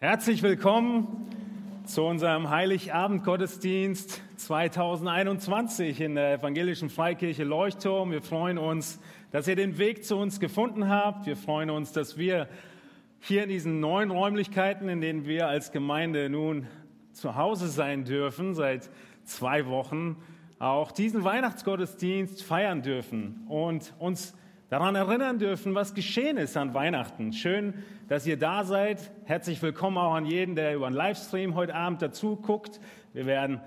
Herzlich willkommen zu unserem Heiligabend-Gottesdienst 2021 in der Evangelischen Freikirche Leuchtturm. Wir freuen uns, dass ihr den Weg zu uns gefunden habt. Wir freuen uns, dass wir hier in diesen neuen Räumlichkeiten, in denen wir als Gemeinde nun zu Hause sein dürfen, seit zwei Wochen, auch diesen Weihnachtsgottesdienst feiern dürfen und uns daran erinnern dürfen, was geschehen ist an Weihnachten. Schön, dass ihr da seid. Herzlich willkommen auch an jeden, der über einen Livestream heute Abend dazu guckt. Wir werden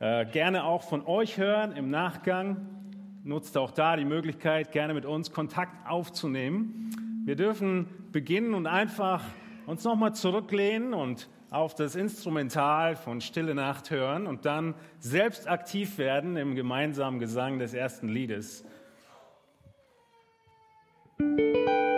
äh, gerne auch von euch hören im Nachgang. Nutzt auch da die Möglichkeit, gerne mit uns Kontakt aufzunehmen. Wir dürfen beginnen und einfach uns nochmal zurücklehnen und auf das Instrumental von Stille Nacht hören und dann selbst aktiv werden im gemeinsamen Gesang des ersten Liedes. Música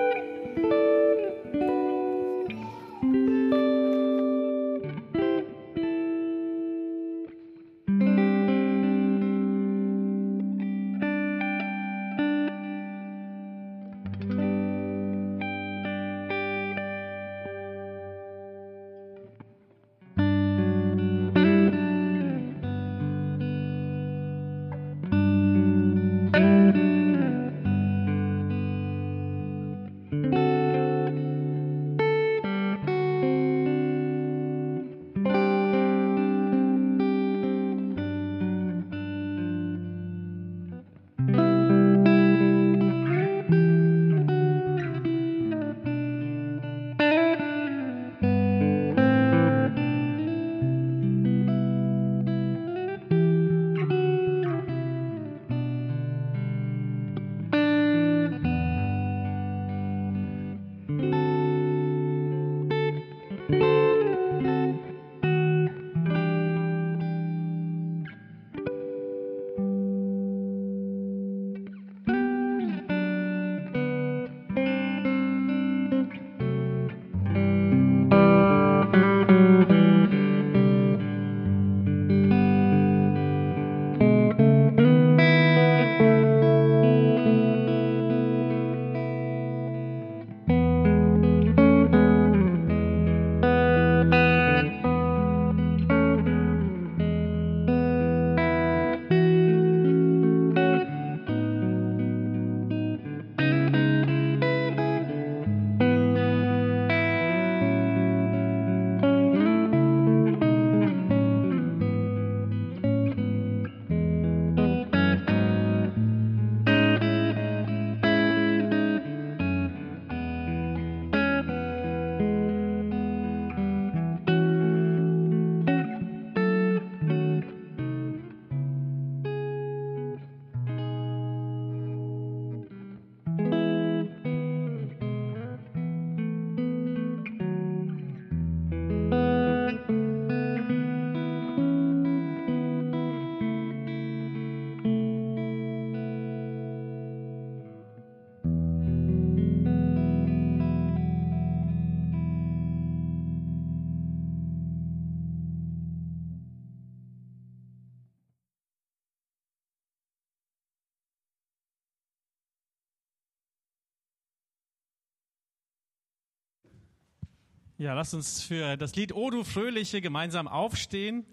Ja, lasst uns für das Lied O du Fröhliche gemeinsam aufstehen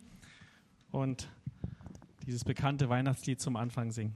und dieses bekannte Weihnachtslied zum Anfang singen.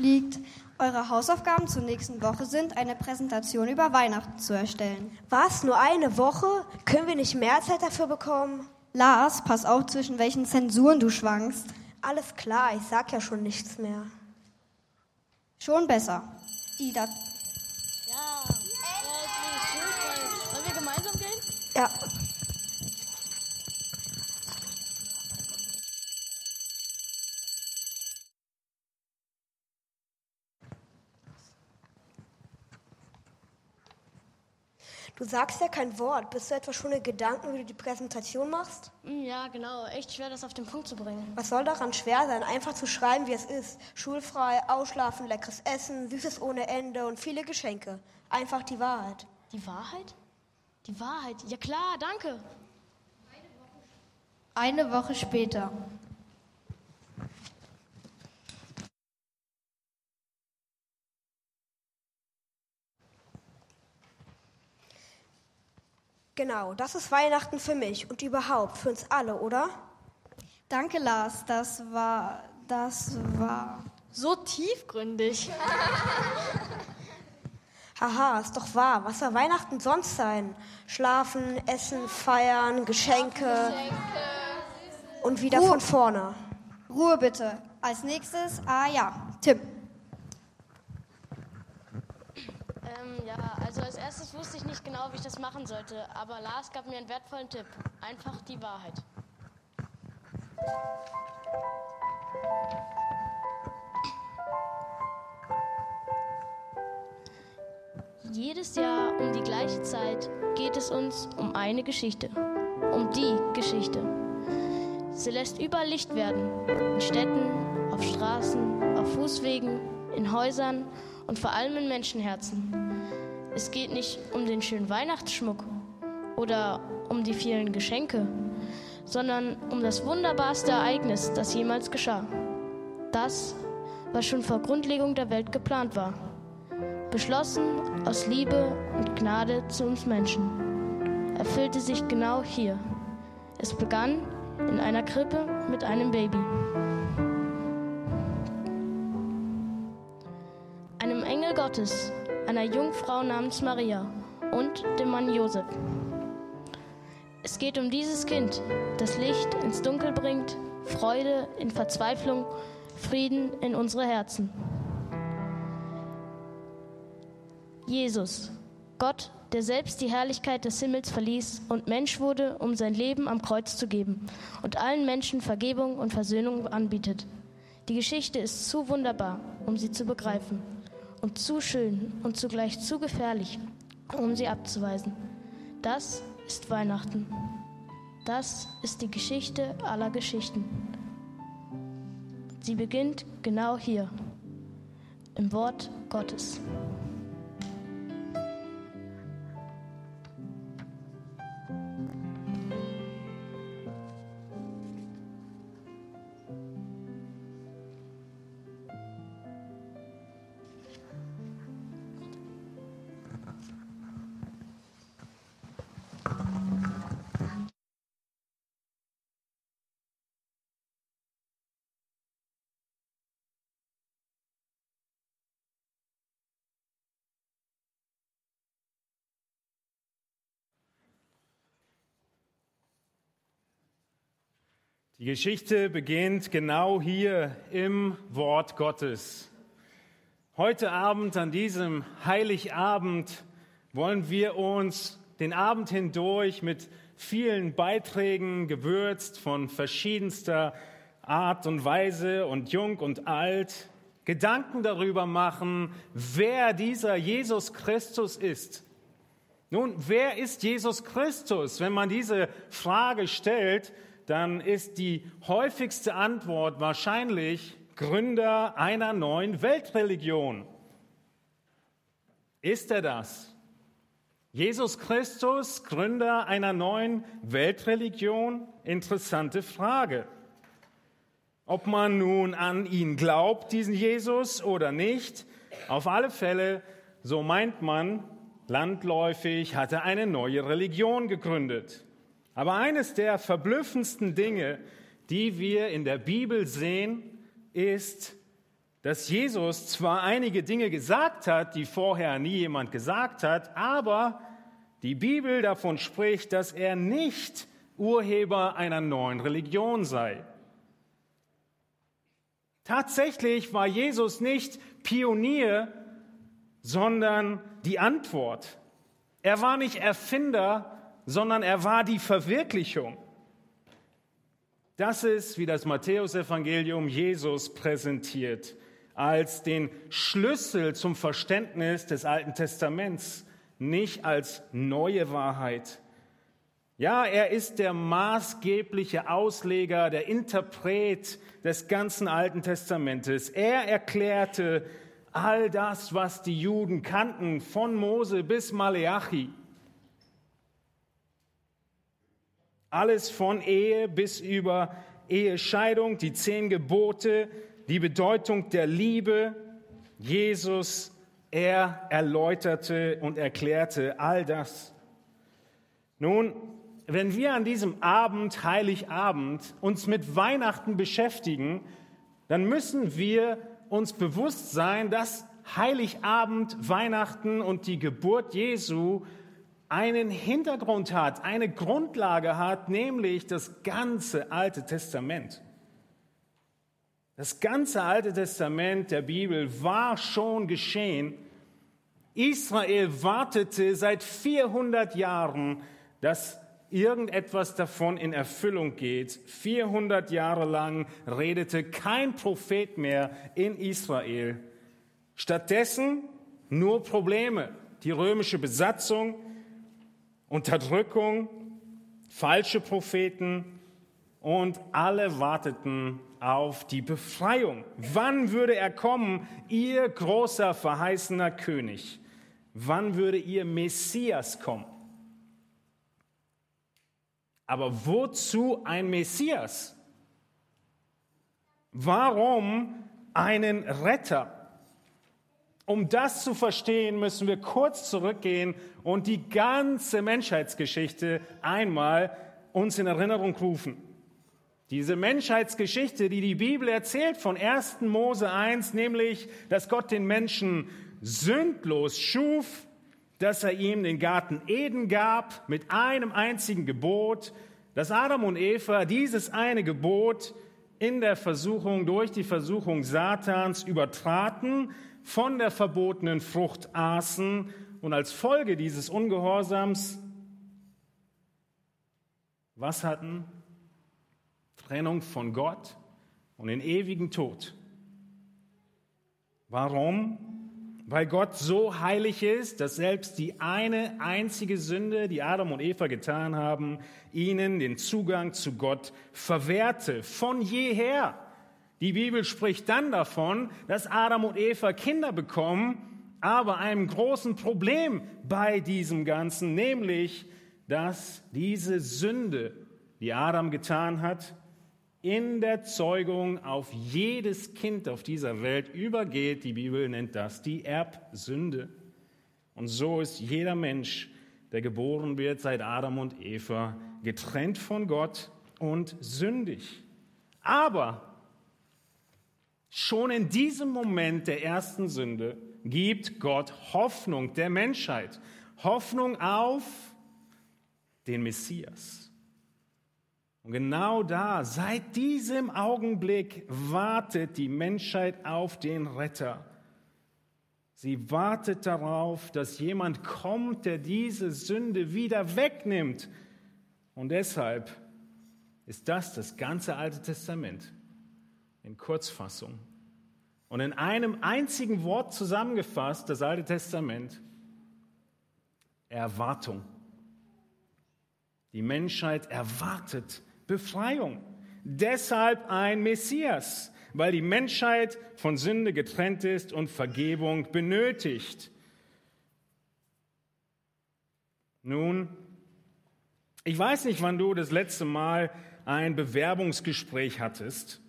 Liegt. Eure Hausaufgaben zur nächsten Woche sind, eine Präsentation über Weihnachten zu erstellen. Was? Nur eine Woche? Können wir nicht mehr Zeit dafür bekommen? Lars, pass auf, zwischen welchen Zensuren du schwankst. Alles klar, ich sag ja schon nichts mehr. Schon besser. Die da. Ja, endlich, Wollen wir gemeinsam gehen? Ja. Du sagst ja kein Wort. Bist du etwa schon in Gedanken, wie du die Präsentation machst? Hm, ja, genau. Echt schwer, das auf den Punkt zu bringen. Was soll daran schwer sein? Einfach zu schreiben, wie es ist. Schulfrei, ausschlafen, leckeres Essen, Süßes ohne Ende und viele Geschenke. Einfach die Wahrheit. Die Wahrheit? Die Wahrheit. Ja klar, danke. Eine Woche später. Genau, das ist Weihnachten für mich und überhaupt für uns alle, oder? Danke, Lars. Das war, das war. So tiefgründig. Haha, ist doch wahr. Was soll Weihnachten sonst sein? Schlafen, essen, feiern, Geschenke. Und wieder Ruhe. von vorne. Ruhe bitte. Als nächstes, ah ja, Tim. Ähm, ja, als erstes wusste ich nicht genau, wie ich das machen sollte, aber Lars gab mir einen wertvollen Tipp. Einfach die Wahrheit. Jedes Jahr um die gleiche Zeit geht es uns um eine Geschichte. Um die Geschichte. Sie lässt überall Licht werden. In Städten, auf Straßen, auf Fußwegen, in Häusern und vor allem in Menschenherzen. Es geht nicht um den schönen Weihnachtsschmuck oder um die vielen Geschenke, sondern um das wunderbarste Ereignis, das jemals geschah. Das, was schon vor Grundlegung der Welt geplant war. Beschlossen aus Liebe und Gnade zu uns Menschen. Erfüllte sich genau hier. Es begann in einer Krippe mit einem Baby. Einem Engel Gottes, einer Jungfrau namens Maria und dem Mann Josef. Es geht um dieses Kind, das Licht ins Dunkel bringt, Freude in Verzweiflung, Frieden in unsere Herzen. Jesus, Gott, der selbst die Herrlichkeit des Himmels verließ und Mensch wurde, um sein Leben am Kreuz zu geben und allen Menschen Vergebung und Versöhnung anbietet. Die Geschichte ist zu wunderbar, um sie zu begreifen, und zu schön und zugleich zu gefährlich, um sie abzuweisen. Das ist Weihnachten. Das ist die Geschichte aller Geschichten. Sie beginnt genau hier, im Wort Gottes. Die Geschichte beginnt genau hier im Wort Gottes. Heute Abend, an diesem Heiligabend, wollen wir uns den Abend hindurch mit vielen Beiträgen gewürzt von verschiedenster Art und Weise und jung und alt Gedanken darüber machen, wer dieser Jesus Christus ist. Nun, wer ist Jesus Christus? Wenn man diese Frage stellt, dann ist die häufigste Antwort wahrscheinlich Gründer einer neuen Weltreligion. Ist er das? Jesus Christus, Gründer einer neuen Weltreligion? Interessante Frage. Ob man nun an ihn glaubt, diesen Jesus, oder nicht, auf alle Fälle, so meint man, landläufig hat er eine neue Religion gegründet. Aber eines der verblüffendsten Dinge, die wir in der Bibel sehen, ist, dass Jesus zwar einige Dinge gesagt hat, die vorher nie jemand gesagt hat, aber die Bibel davon spricht, dass er nicht Urheber einer neuen Religion sei. Tatsächlich war Jesus nicht Pionier, sondern die Antwort. Er war nicht Erfinder, sondern er war die Verwirklichung. Das ist, wie das Matthäusevangelium Jesus präsentiert als den Schlüssel zum Verständnis des Alten Testaments, nicht als neue Wahrheit. Ja, er ist der maßgebliche Ausleger, der Interpret des ganzen Alten Testamentes. Er erklärte all das, was die Juden kannten, von Mose bis Maleachi. Alles von Ehe bis über Ehescheidung, die zehn Gebote, die Bedeutung der Liebe. Jesus, er erläuterte und erklärte all das. Nun, wenn wir an diesem Abend, Heiligabend, uns mit Weihnachten beschäftigen, dann müssen wir uns bewusst sein, dass Heiligabend, Weihnachten und die Geburt Jesu einen Hintergrund hat, eine Grundlage hat, nämlich das ganze Alte Testament. Das ganze Alte Testament der Bibel war schon geschehen. Israel wartete seit 400 Jahren, dass irgendetwas davon in Erfüllung geht. 400 Jahre lang redete kein Prophet mehr in Israel. Stattdessen nur Probleme. Die römische Besatzung, Unterdrückung, falsche Propheten und alle warteten auf die Befreiung. Wann würde er kommen, ihr großer verheißener König? Wann würde ihr Messias kommen? Aber wozu ein Messias? Warum einen Retter? Um das zu verstehen, müssen wir kurz zurückgehen und die ganze Menschheitsgeschichte einmal uns in Erinnerung rufen. Diese Menschheitsgeschichte, die die Bibel erzählt von 1. Mose 1, nämlich, dass Gott den Menschen sündlos schuf, dass er ihm den Garten Eden gab mit einem einzigen Gebot, dass Adam und Eva dieses eine Gebot in der Versuchung, durch die Versuchung Satans übertraten, von der verbotenen Frucht aßen und als Folge dieses Ungehorsams was hatten? Trennung von Gott und den ewigen Tod. Warum? Weil Gott so heilig ist, dass selbst die eine einzige Sünde, die Adam und Eva getan haben, ihnen den Zugang zu Gott verwehrte, von jeher. Die Bibel spricht dann davon, dass Adam und Eva Kinder bekommen, aber einem großen Problem bei diesem Ganzen, nämlich, dass diese Sünde, die Adam getan hat, in der Zeugung auf jedes Kind auf dieser Welt übergeht. Die Bibel nennt das die Erbsünde. Und so ist jeder Mensch, der geboren wird seit Adam und Eva, getrennt von Gott und sündig. Aber schon in diesem Moment der ersten Sünde gibt Gott Hoffnung der Menschheit. Hoffnung auf den Messias. Und genau da, seit diesem Augenblick, wartet die Menschheit auf den Retter. Sie wartet darauf, dass jemand kommt, der diese Sünde wieder wegnimmt. Und deshalb ist das das ganze Alte Testament in Kurzfassung. Und in einem einzigen Wort zusammengefasst, das Alte Testament, Erwartung. Die Menschheit erwartet Befreiung. Deshalb ein Messias, weil die Menschheit von Sünde getrennt ist und Vergebung benötigt. Nun, ich weiß nicht, wann du das letzte Mal ein Bewerbungsgespräch hattest.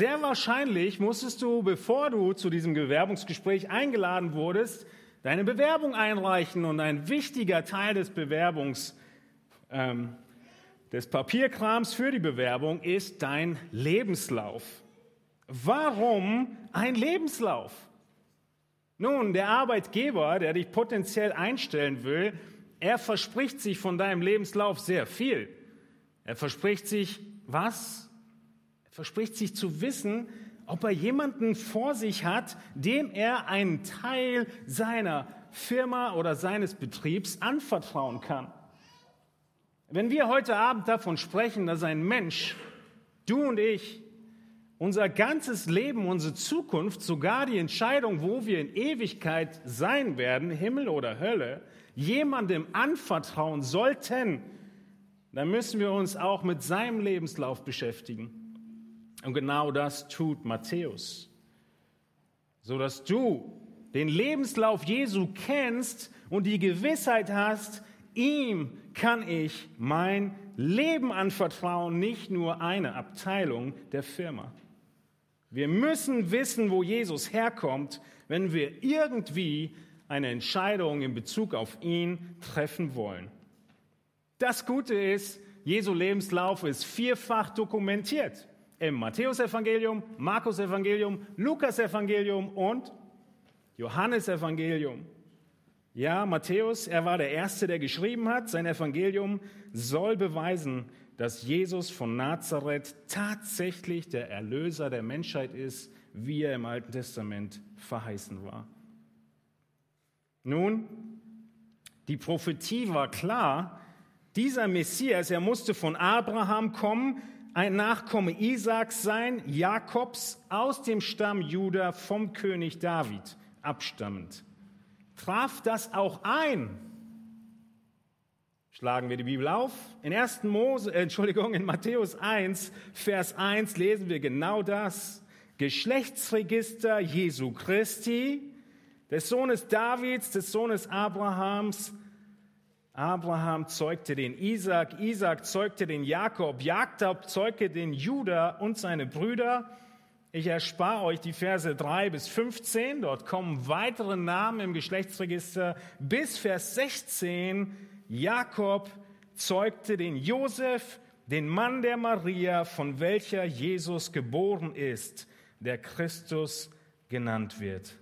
Sehr wahrscheinlich musstest du, bevor du zu diesem Bewerbungsgespräch eingeladen wurdest, deine Bewerbung einreichen. Und ein wichtiger Teil des Bewerbungs, ähm, des Papierkrams für die Bewerbung ist dein Lebenslauf. Warum ein Lebenslauf? Nun, der Arbeitgeber, der dich potenziell einstellen will, er verspricht sich von deinem Lebenslauf sehr viel. Er verspricht sich was? Er verspricht sich zu wissen, ob er jemanden vor sich hat, dem er einen Teil seiner Firma oder seines Betriebs anvertrauen kann. Wenn wir heute Abend davon sprechen, dass ein Mensch, du und ich, unser ganzes Leben, unsere Zukunft, sogar die Entscheidung, wo wir in Ewigkeit sein werden, Himmel oder Hölle, jemandem anvertrauen sollten, dann müssen wir uns auch mit seinem Lebenslauf beschäftigen. Und genau das tut Matthäus, so dass du den Lebenslauf Jesu kennst und die Gewissheit hast, ihm kann ich mein Leben anvertrauen, nicht nur eine Abteilung der Firma. Wir müssen wissen, wo Jesus herkommt, wenn wir irgendwie eine Entscheidung in Bezug auf ihn treffen wollen. Das Gute ist, Jesu Lebenslauf ist vierfach dokumentiert. Im Matthäusevangelium, Markus-Evangelium, Lukas-Evangelium und Johannesevangelium. Ja, Matthäus, er war der Erste, der geschrieben hat. Sein Evangelium soll beweisen, dass Jesus von Nazareth tatsächlich der Erlöser der Menschheit ist, wie er im Alten Testament verheißen war. Nun, die Prophetie war klar, dieser Messias, er musste von Abraham kommen, ein Nachkomme Isaaks sein, Jakobs aus dem Stamm Juda vom König David abstammend. Traf das auch ein? Schlagen wir die Bibel auf. In 1. Mose, äh, Entschuldigung, in Matthäus 1, Vers 1 lesen wir genau das. Geschlechtsregister Jesu Christi, des Sohnes Davids, des Sohnes Abrahams, Abraham zeugte den Isaac, Isaac zeugte den Jakob, Jakob zeugte den Judah und seine Brüder. Ich erspare euch die Verse 3 bis 15, dort kommen weitere Namen im Geschlechtsregister. Bis Vers 16, Jakob zeugte den Josef, den Mann der Maria, von welcher Jesus geboren ist, der Christus genannt wird.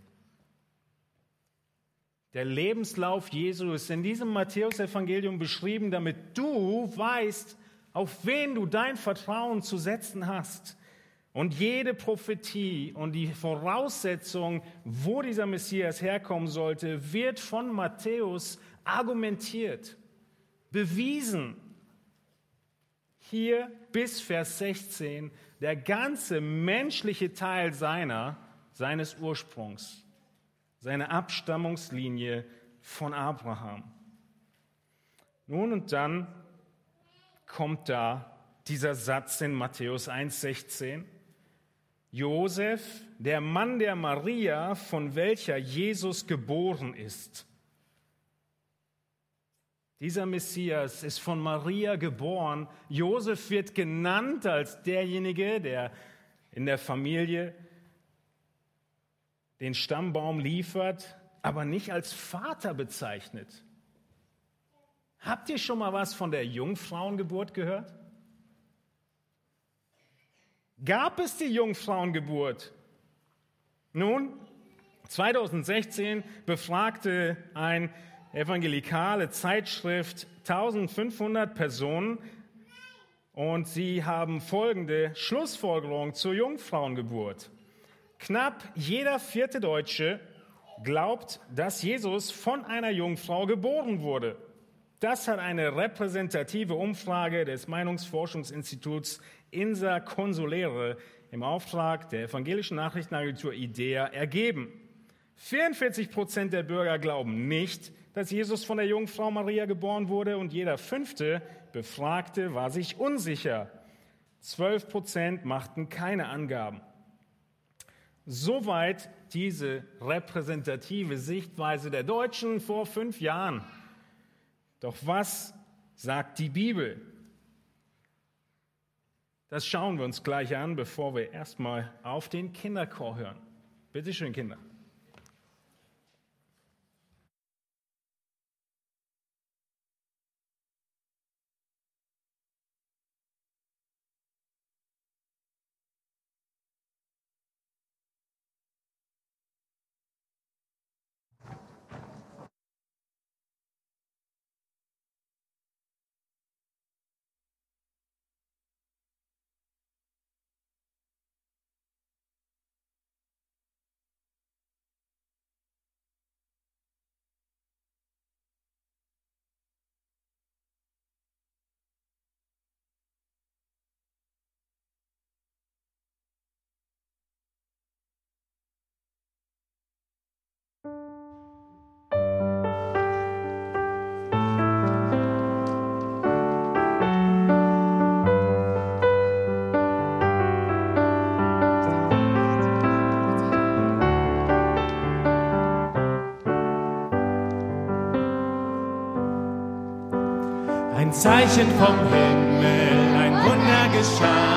Der Lebenslauf Jesu ist in diesem Matthäusevangelium beschrieben, damit du weißt, auf wen du dein Vertrauen zu setzen hast. Und jede Prophetie und die Voraussetzung, wo dieser Messias herkommen sollte, wird von Matthäus argumentiert, bewiesen. Hier bis Vers 16 der ganze menschliche Teil seiner, seines Ursprungs seine Abstammungslinie von Abraham. Nun und dann kommt da dieser Satz in Matthäus 1,16. Josef, der Mann der Maria, von welcher Jesus geboren ist. Dieser Messias ist von Maria geboren. Josef wird genannt als derjenige, der in der Familie den Stammbaum liefert, aber nicht als Vater bezeichnet. Habt ihr schon mal was von der Jungfrauengeburt gehört? Gab es die Jungfrauengeburt? Nun, 2016 befragte ein evangelikale Zeitschrift 1500 Personen und sie haben folgende Schlussfolgerung zur Jungfrauengeburt. Knapp jeder vierte Deutsche glaubt, dass Jesus von einer Jungfrau geboren wurde. Das hat eine repräsentative Umfrage des Meinungsforschungsinstituts INSA Consulere im Auftrag der evangelischen Nachrichtenagentur IDEA ergeben. 44 Prozent der Bürger glauben nicht, dass Jesus von der Jungfrau Maria geboren wurde und jeder fünfte Befragte war sich unsicher. 12 Prozent machten keine Angaben. Soweit diese repräsentative Sichtweise der Deutschen vor fünf Jahren. Doch was sagt die Bibel? Das schauen wir uns gleich an, bevor wir erstmal auf den Kinderchor hören. Bitte schön, Kinder. Zeichen vom Himmel, ein Wunder geschah.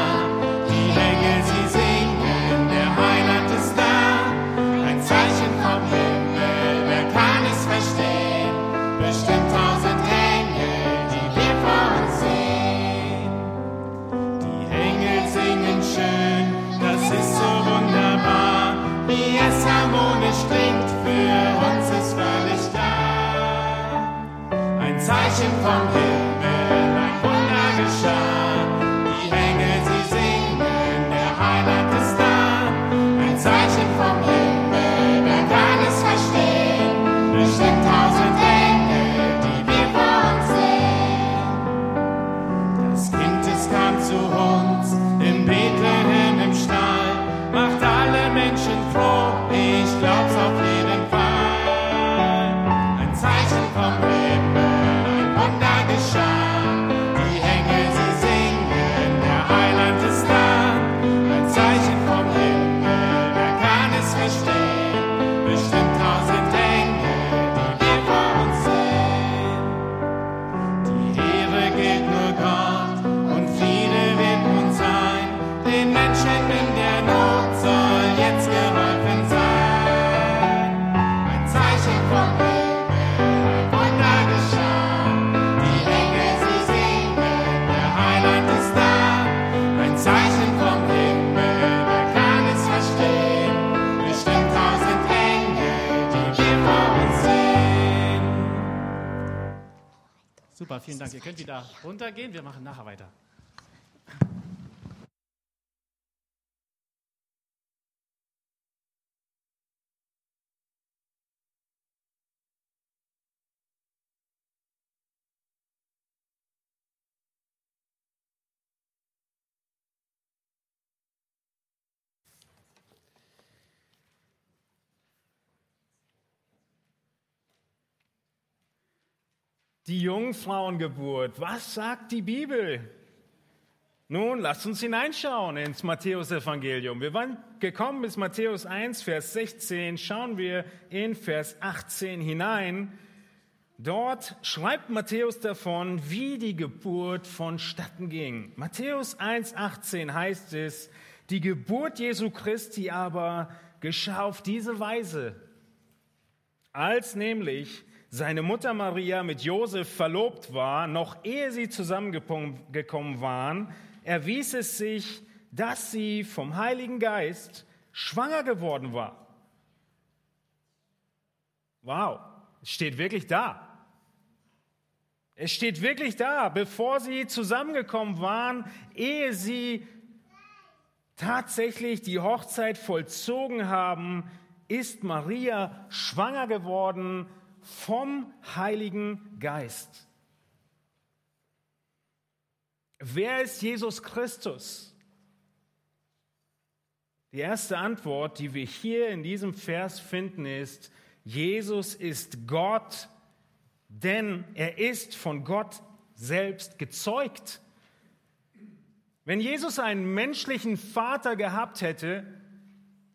Klingt, für uns ist völlig klar. Ein Zeichen vom Himmel. Vielen Dank. Ihr könnt wieder runtergehen. Wir machen nachher weiter. Die Jungfrauengeburt. Was sagt die Bibel? Nun, lasst uns hineinschauen ins Matthäusevangelium. Wir waren gekommen bis Matthäus 1, Vers 16. Schauen wir in Vers 18 hinein. Dort schreibt Matthäus davon, wie die Geburt vonstatten ging. Matthäus 1, 18 heißt es, die Geburt Jesu Christi aber geschah auf diese Weise, als nämlich seine Mutter Maria mit Josef verlobt war, noch ehe sie zusammengekommen waren, erwies es sich, dass sie vom Heiligen Geist schwanger geworden war. Wow, es steht wirklich da. Es steht wirklich da, bevor sie zusammengekommen waren, ehe sie tatsächlich die Hochzeit vollzogen haben, ist Maria schwanger geworden vom Heiligen Geist. Wer ist Jesus Christus? Die erste Antwort, die wir hier in diesem Vers finden, ist, Jesus ist Gott, denn er ist von Gott selbst gezeugt. Wenn Jesus einen menschlichen Vater gehabt hätte,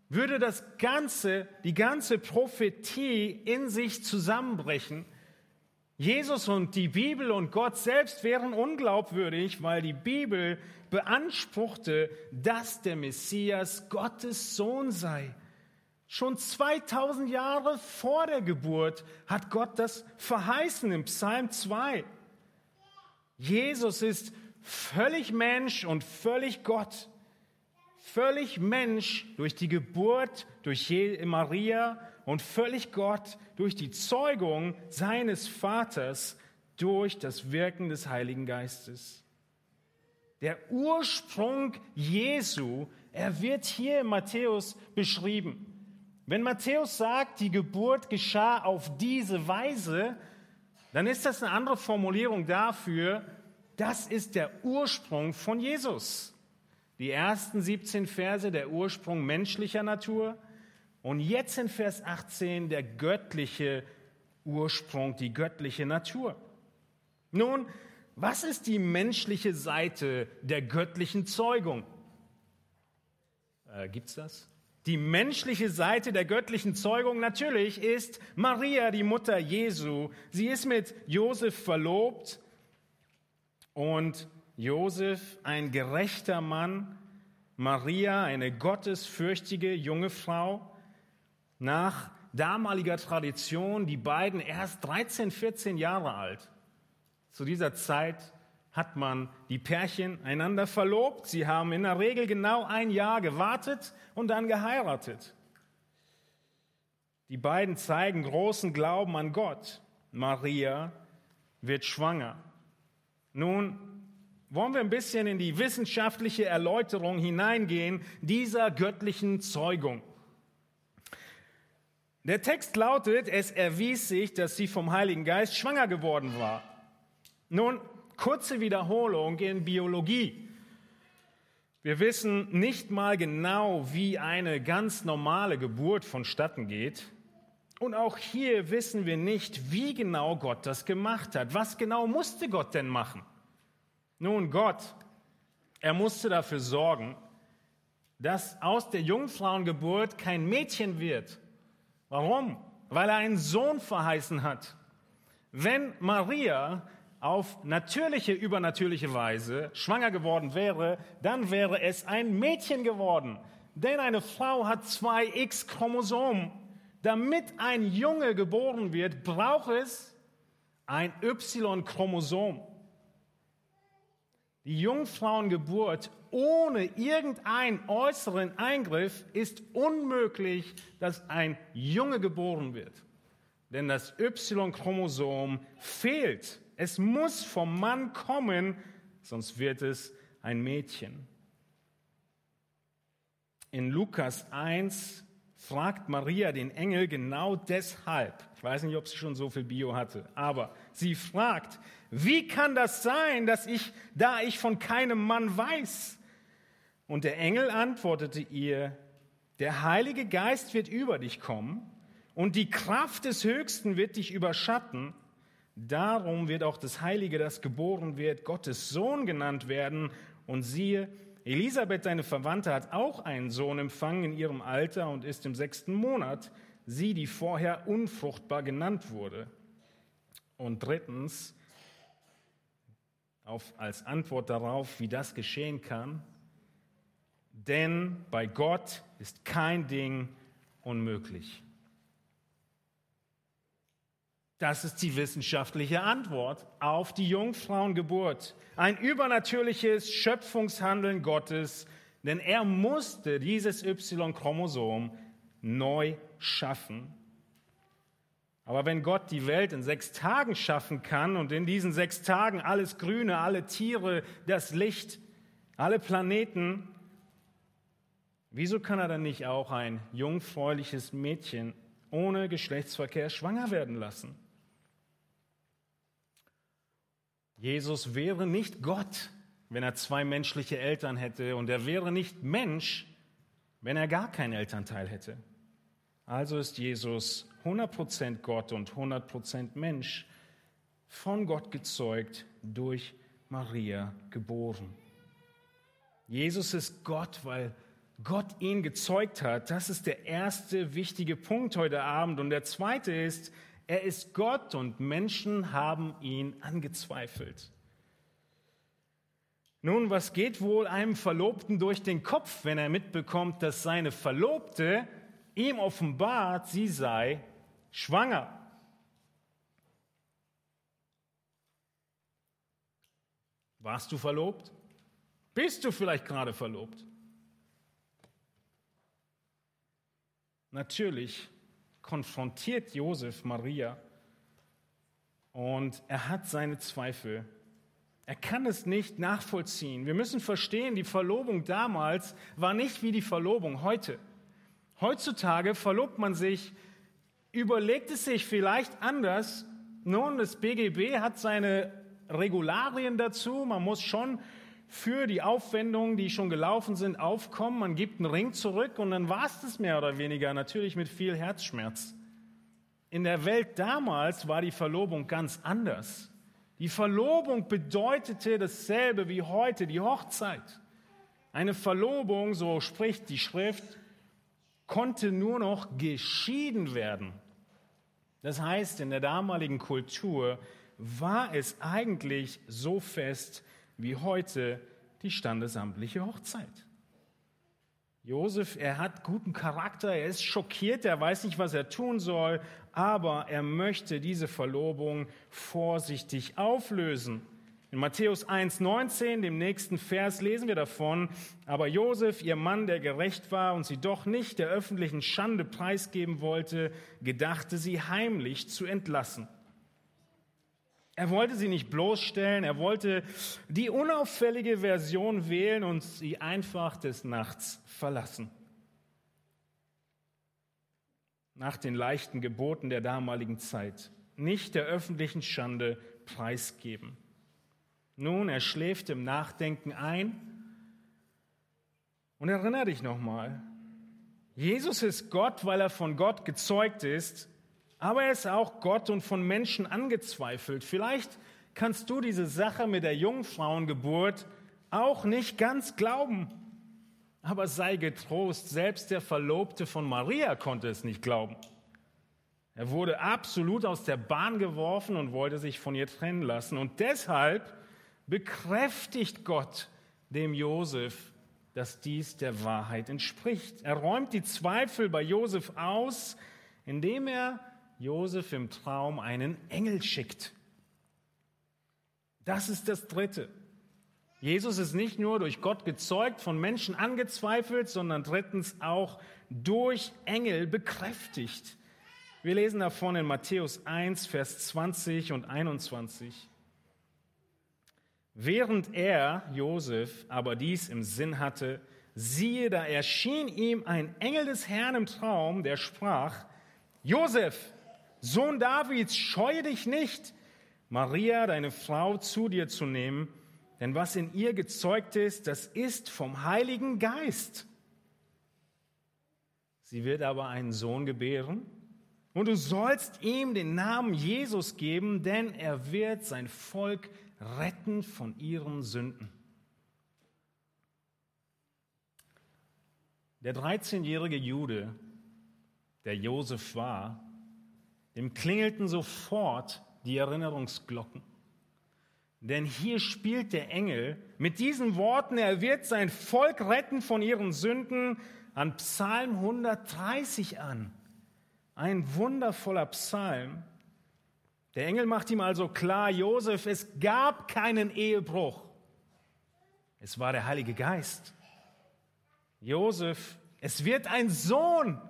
würde das ganze, die ganze Prophetie in sich zusammenbrechen, Jesus und die Bibel und Gott selbst wären unglaubwürdig, weil die Bibel beanspruchte, dass der Messias Gottes Sohn sei. Schon 2000 Jahre vor der Geburt hat Gott das verheißen im Psalm 2. Jesus ist völlig Mensch und völlig Gott. Völlig Mensch durch die Geburt, durch Maria und völlig Gott durch die Zeugung seines Vaters durch das Wirken des Heiligen Geistes. Der Ursprung Jesu, er wird hier in Matthäus beschrieben. Wenn Matthäus sagt, die Geburt geschah auf diese Weise, dann ist das eine andere Formulierung dafür, das ist der Ursprung von Jesus. Die ersten 17 Verse der Ursprung menschlicher Natur und jetzt in Vers 18 der göttliche Ursprung, die göttliche Natur. Nun, was ist die menschliche Seite der göttlichen Zeugung? Äh, gibt's das? Die menschliche Seite der göttlichen Zeugung natürlich ist Maria, die Mutter Jesu. Sie ist mit Josef verlobt und Josef ein gerechter Mann, Maria eine gottesfürchtige junge Frau. Nach damaliger Tradition die beiden erst 13, 14 Jahre alt. Zu dieser Zeit hat man die Pärchen einander verlobt. Sie haben in der Regel genau ein Jahr gewartet und dann geheiratet. Die beiden zeigen großen Glauben an Gott. Maria wird schwanger. Nun wollen wir ein bisschen in die wissenschaftliche Erläuterung hineingehen dieser göttlichen Zeugung. Der Text lautet, es erwies sich, dass sie vom Heiligen Geist schwanger geworden war. Nun, Kurze Wiederholung in Biologie. Wir wissen nicht mal genau, wie eine ganz normale Geburt vonstatten geht. Und auch hier wissen wir nicht, wie genau Gott das gemacht hat. Was genau musste Gott denn machen? Nun, Gott, er musste dafür sorgen, dass aus der Jungfrauengeburt kein Mädchen wird. Warum? Weil er einen Sohn verheißen hat. Wenn Maria auf natürliche, übernatürliche Weise schwanger geworden wäre, dann wäre es ein Mädchen geworden. Denn eine Frau hat zwei X-Chromosomen. Damit ein Junge geboren wird, braucht es ein Y-Chromosom. Die Jungfrauengeburt ohne irgendeinen äußeren Eingriff ist unmöglich, dass ein Junge geboren wird. Denn das Y-Chromosom fehlt. Es muss vom Mann kommen, sonst wird es ein Mädchen. In Lukas 1 fragt Maria den Engel genau deshalb. Ich weiß nicht, ob sie schon so viel Bio hatte, aber sie fragt, wie kann das sein, dass ich, da ich von keinem Mann weiß? Und der Engel antwortete ihr, der Heilige Geist wird über dich kommen und die Kraft des Höchsten wird dich überschatten. Darum wird auch das Heilige, das geboren wird, Gottes Sohn genannt werden. Und siehe, Elisabeth, deine Verwandte, hat auch einen Sohn empfangen in ihrem Alter und ist im sechsten Monat, sie, die vorher unfruchtbar genannt wurde. Und drittens, auf, als Antwort darauf, wie das geschehen kann, denn bei Gott ist kein Ding unmöglich. Das ist die wissenschaftliche Antwort auf die Jungfrauengeburt. Ein übernatürliches Schöpfungshandeln Gottes, denn er musste dieses Y-Chromosom neu schaffen. Aber wenn Gott die Welt in sechs Tagen schaffen kann und in diesen sechs Tagen alles Grüne, alle Tiere, das Licht, alle Planeten, wieso kann er dann nicht auch ein jungfräuliches Mädchen ohne Geschlechtsverkehr schwanger werden lassen? Jesus wäre nicht Gott, wenn er zwei menschliche Eltern hätte und er wäre nicht Mensch, wenn er gar keinen Elternteil hätte. Also ist Jesus 100% Gott und 100% Mensch, von Gott gezeugt, durch Maria geboren. Jesus ist Gott, weil Gott ihn gezeugt hat. Das ist der erste wichtige Punkt heute Abend. Und der zweite ist, Er ist Gott und Menschen haben ihn angezweifelt. Nun, was geht wohl einem Verlobten durch den Kopf, wenn er mitbekommt, dass seine Verlobte ihm offenbart, sie sei schwanger? Warst du verlobt? Bist du vielleicht gerade verlobt? Natürlich konfrontiert Josef Maria und er hat seine Zweifel. Er kann es nicht nachvollziehen. Wir müssen verstehen, die Verlobung damals war nicht wie die Verlobung heute. Heutzutage verlobt man sich, überlegt es sich vielleicht anders. Nun, das BGB hat seine Regularien dazu. Man muss schon für die Aufwendungen, die schon gelaufen sind, aufkommen. Man gibt einen Ring zurück und dann war es das mehr oder weniger, natürlich mit viel Herzschmerz. In der Welt damals war die Verlobung ganz anders. Die Verlobung bedeutete dasselbe wie heute, die Hochzeit. Eine Verlobung, so spricht die Schrift, konnte nur noch geschieden werden. Das heißt, in der damaligen Kultur war es eigentlich so fest wie heute die standesamtliche Hochzeit. Josef, er hat guten Charakter, er ist schockiert, er weiß nicht, was er tun soll, aber er möchte diese Verlobung vorsichtig auflösen. In Matthäus 1,19, dem nächsten Vers, lesen wir davon, aber Josef, ihr Mann, der gerecht war und sie doch nicht der öffentlichen Schande preisgeben wollte, gedachte sie heimlich zu entlassen. Er wollte sie nicht bloßstellen, er wollte die unauffällige Version wählen und sie einfach des Nachts verlassen. Nach den leichten Geboten der damaligen Zeit, nicht der öffentlichen Schande preisgeben. Nun, er schläft im Nachdenken ein und erinnere dich nochmal, Jesus ist Gott, weil er von Gott gezeugt ist aber er ist auch Gott und von Menschen angezweifelt. Vielleicht kannst du diese Sache mit der Jungfrauengeburt auch nicht ganz glauben. Aber sei getrost, selbst der Verlobte von Maria konnte es nicht glauben. Er wurde absolut aus der Bahn geworfen und wollte sich von ihr trennen lassen. Und deshalb bekräftigt Gott dem Josef, dass dies der Wahrheit entspricht. Er räumt die Zweifel bei Josef aus, indem er Josef im Traum einen Engel schickt. Das ist das Dritte. Jesus ist nicht nur durch Gott gezeugt, von Menschen angezweifelt, sondern drittens auch durch Engel bekräftigt. Wir lesen davon in Matthäus 1, Vers 20 und 21. Während er, Josef, aber dies im Sinn hatte, siehe, da erschien ihm ein Engel des Herrn im Traum, der sprach, Josef, Sohn Davids, scheue dich nicht, Maria, deine Frau, zu dir zu nehmen, denn was in ihr gezeugt ist, das ist vom Heiligen Geist. Sie wird aber einen Sohn gebären und du sollst ihm den Namen Jesus geben, denn er wird sein Volk retten von ihren Sünden. Der 13-jährige Jude, der Josef war, dem klingelten sofort die Erinnerungsglocken. Denn hier spielt der Engel mit diesen Worten, er wird sein Volk retten von ihren Sünden, an Psalm 130 an. Ein wundervoller Psalm. Der Engel macht ihm also klar, Josef, es gab keinen Ehebruch. Es war der Heilige Geist. Josef, es wird ein Sohn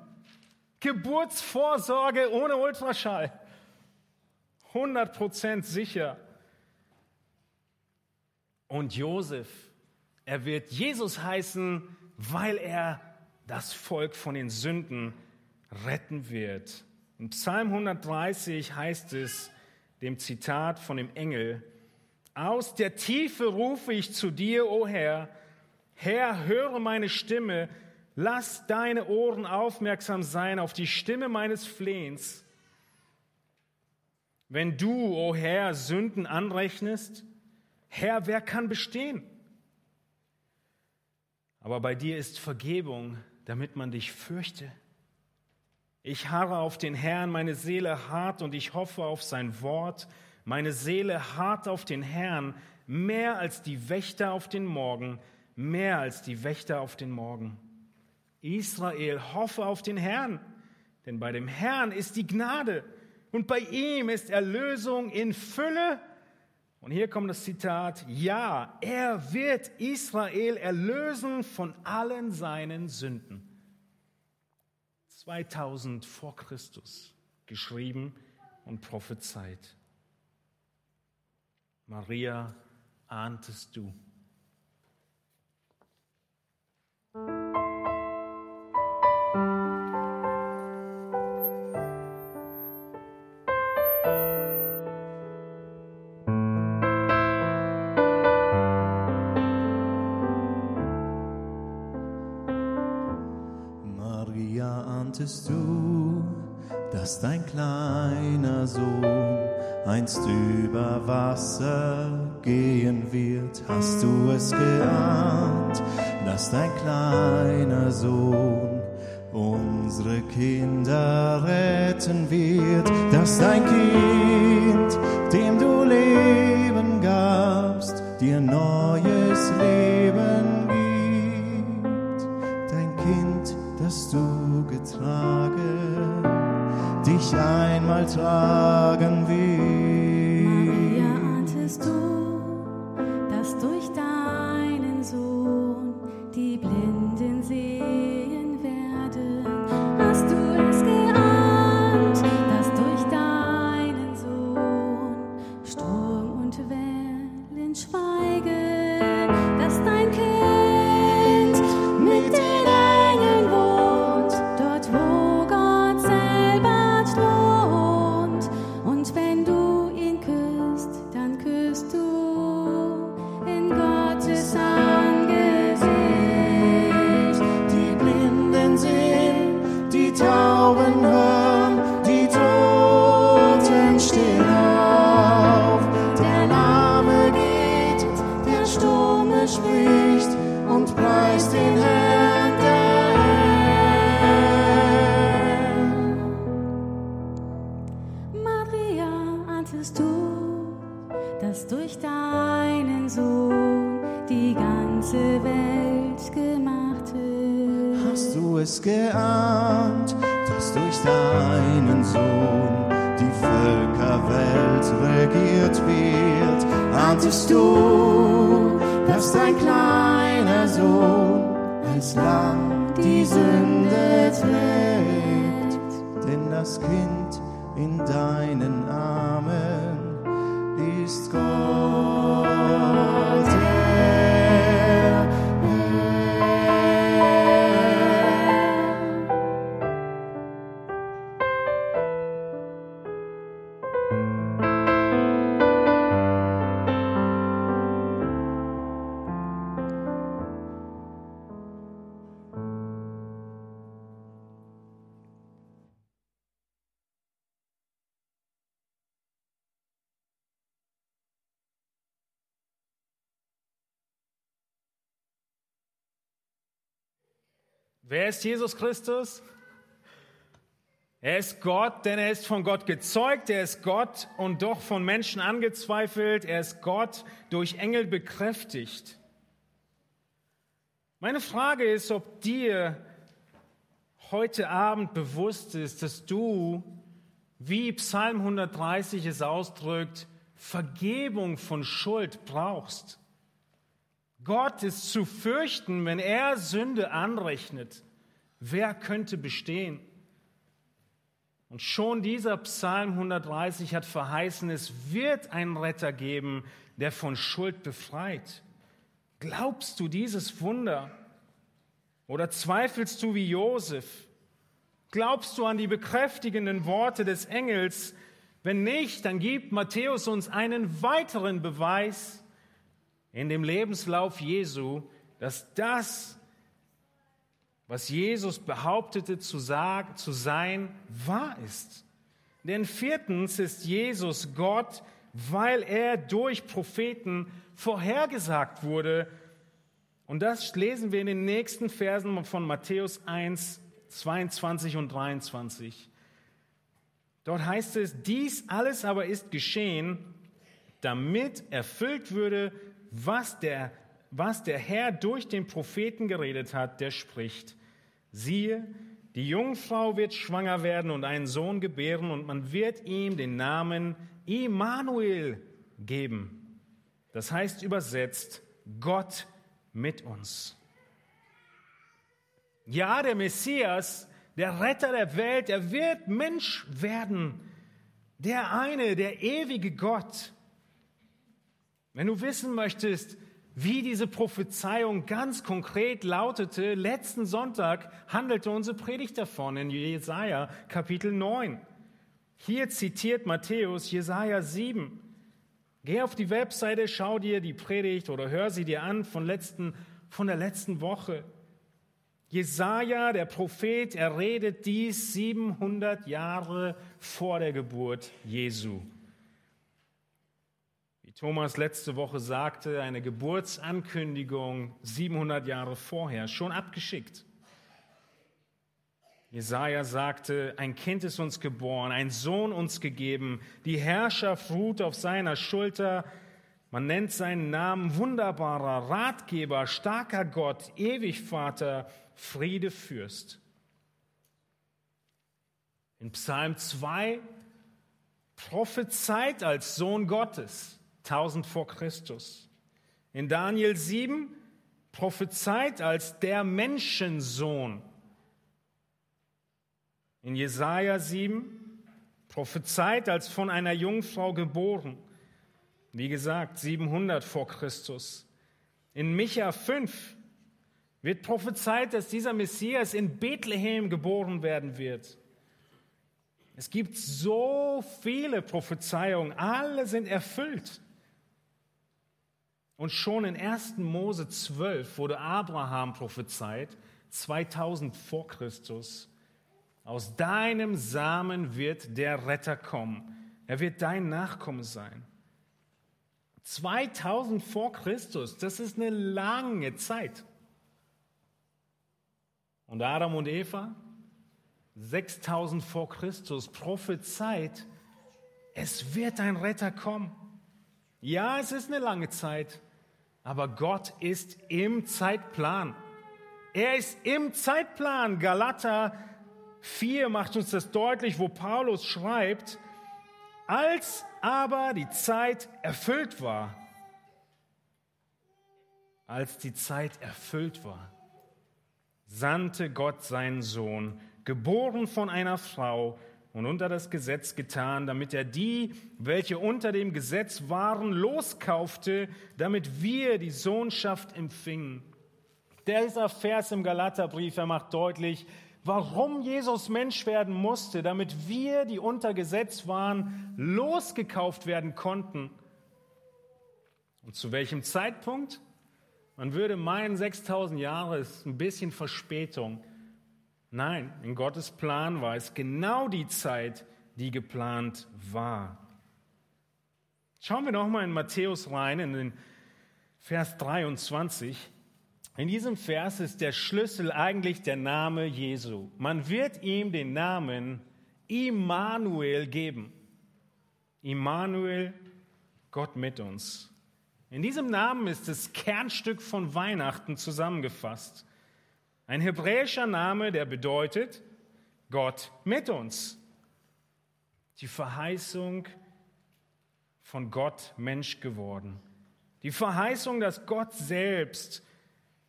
Geburtsvorsorge ohne Ultraschall. 100% sicher. Und Josef, er wird Jesus heißen, weil er das Volk von den Sünden retten wird. In Psalm 130 heißt es, dem Zitat von dem Engel, aus der Tiefe rufe ich zu dir, o Herr, Herr, höre meine Stimme, Lass deine Ohren aufmerksam sein auf die Stimme meines Flehens. Wenn du, o oh Herr, Sünden anrechnest, Herr, wer kann bestehen? Aber bei dir ist Vergebung, damit man dich fürchte. Ich harre auf den Herrn, meine Seele hart und ich hoffe auf sein Wort. Meine Seele hart auf den Herrn, mehr als die Wächter auf den Morgen, mehr als die Wächter auf den Morgen. Israel, hoffe auf den Herrn, denn bei dem Herrn ist die Gnade und bei ihm ist Erlösung in Fülle. Und hier kommt das Zitat, ja, er wird Israel erlösen von allen seinen Sünden. 2000 vor Christus geschrieben und prophezeit. Maria, ahntest du? Einst über Wasser gehen wird? Hast du es geahnt, dass dein kleiner Sohn unsere Kinder retten wird? Dass dein Kind, dem die ganze Welt gemacht ist? Hast du es geahnt, dass durch deinen Sohn die Völkerwelt regiert wird? Ahntest du, dass dein kleiner Sohn als Lamm die Sünde trägt? Denn das Kind in deinen Wer ist Jesus Christus? Er ist Gott, denn er ist von Gott gezeugt, er ist Gott und doch von Menschen angezweifelt, er ist Gott durch Engel bekräftigt. Meine Frage ist, ob dir heute Abend bewusst ist, dass du, wie Psalm 130 es ausdrückt, Vergebung von Schuld brauchst. Gott ist zu fürchten, wenn er Sünde anrechnet. Wer könnte bestehen? Und schon dieser Psalm 130 hat verheißen, es wird einen Retter geben, der von Schuld befreit. Glaubst du dieses Wunder? Oder zweifelst du wie Josef? Glaubst du an die bekräftigenden Worte des Engels? Wenn nicht, dann gibt Matthäus uns einen weiteren Beweis in dem Lebenslauf Jesu, dass das, was Jesus behauptete zu, sagen, zu sein, wahr ist. Denn viertens ist Jesus Gott, weil er durch Propheten vorhergesagt wurde. Und das lesen wir in den nächsten Versen von Matthäus 1, 22 und 23. Dort heißt es, dies alles aber ist geschehen, damit erfüllt würde, was der, was der Herr durch den Propheten geredet hat, der spricht. Siehe, die Jungfrau wird schwanger werden und einen Sohn gebären und man wird ihm den Namen Immanuel geben. Das heißt übersetzt, Gott mit uns. Ja, der Messias, der Retter der Welt, er wird Mensch werden. Der eine, der ewige Gott. Wenn du wissen möchtest, wie diese Prophezeiung ganz konkret lautete, letzten Sonntag handelte unsere Predigt davon in Jesaja Kapitel 9. Hier zitiert Matthäus Jesaja 7. Geh auf die Webseite, schau dir die Predigt oder hör sie dir an von, letzten, von der letzten Woche. Jesaja, der Prophet, er redet dies 700 Jahre vor der Geburt Jesu. Thomas letzte Woche sagte, eine Geburtsankündigung 700 Jahre vorher, schon abgeschickt. Jesaja sagte, ein Kind ist uns geboren, ein Sohn uns gegeben, die Herrschaft ruht auf seiner Schulter. Man nennt seinen Namen wunderbarer Ratgeber, starker Gott, ewig Vater, Friede Fürst. In Psalm 2 prophezeit als Sohn Gottes, 1000 vor Christus. In Daniel 7 prophezeit als der Menschensohn. In Jesaja 7 prophezeit als von einer Jungfrau geboren. Wie gesagt, 700 vor Christus. In Micha 5 wird prophezeit, dass dieser Messias in Bethlehem geboren werden wird. Es gibt so viele Prophezeiungen, alle sind erfüllt. Und schon in 1. Mose 12 wurde Abraham prophezeit, 2000 vor Christus. Aus deinem Samen wird der Retter kommen. Er wird dein Nachkomme sein. 2000 vor Christus, das ist eine lange Zeit. Und Adam und Eva, 6000 vor Christus, prophezeit, es wird ein Retter kommen. Ja, es ist eine lange Zeit, aber Gott ist im Zeitplan. Er ist im Zeitplan. Galater 4 macht uns das deutlich, wo Paulus schreibt, als aber die Zeit erfüllt war, als die Zeit erfüllt war, sandte Gott seinen Sohn, geboren von einer Frau und unter das Gesetz getan, damit er die, welche unter dem Gesetz waren, loskaufte, damit wir die Sohnschaft empfingen. Dieser Vers im Galaterbrief, er macht deutlich, warum Jesus Mensch werden musste, damit wir, die unter Gesetz waren, losgekauft werden konnten. Und zu welchem Zeitpunkt? Man würde meinen, 6000 Jahre ist ein bisschen Verspätung. Nein, in Gottes Plan war es genau die Zeit, die geplant war. Schauen wir nochmal in Matthäus rein, in den Vers 23. In diesem Vers ist der Schlüssel eigentlich der Name Jesu. Man wird ihm den Namen Immanuel geben. Immanuel, Gott mit uns. In diesem Namen ist das Kernstück von Weihnachten zusammengefasst. Ein hebräischer Name, der bedeutet Gott mit uns. Die Verheißung von Gott Mensch geworden. Die Verheißung, dass Gott selbst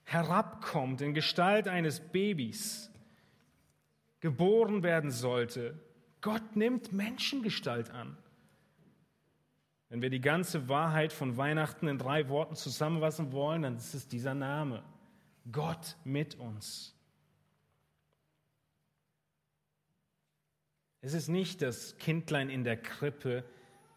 herabkommt in Gestalt eines Babys, geboren werden sollte. Gott nimmt Menschengestalt an. Wenn wir die ganze Wahrheit von Weihnachten in drei Worten zusammenfassen wollen, dann ist es dieser Name. Gott mit uns. Es ist nicht das Kindlein in der Krippe,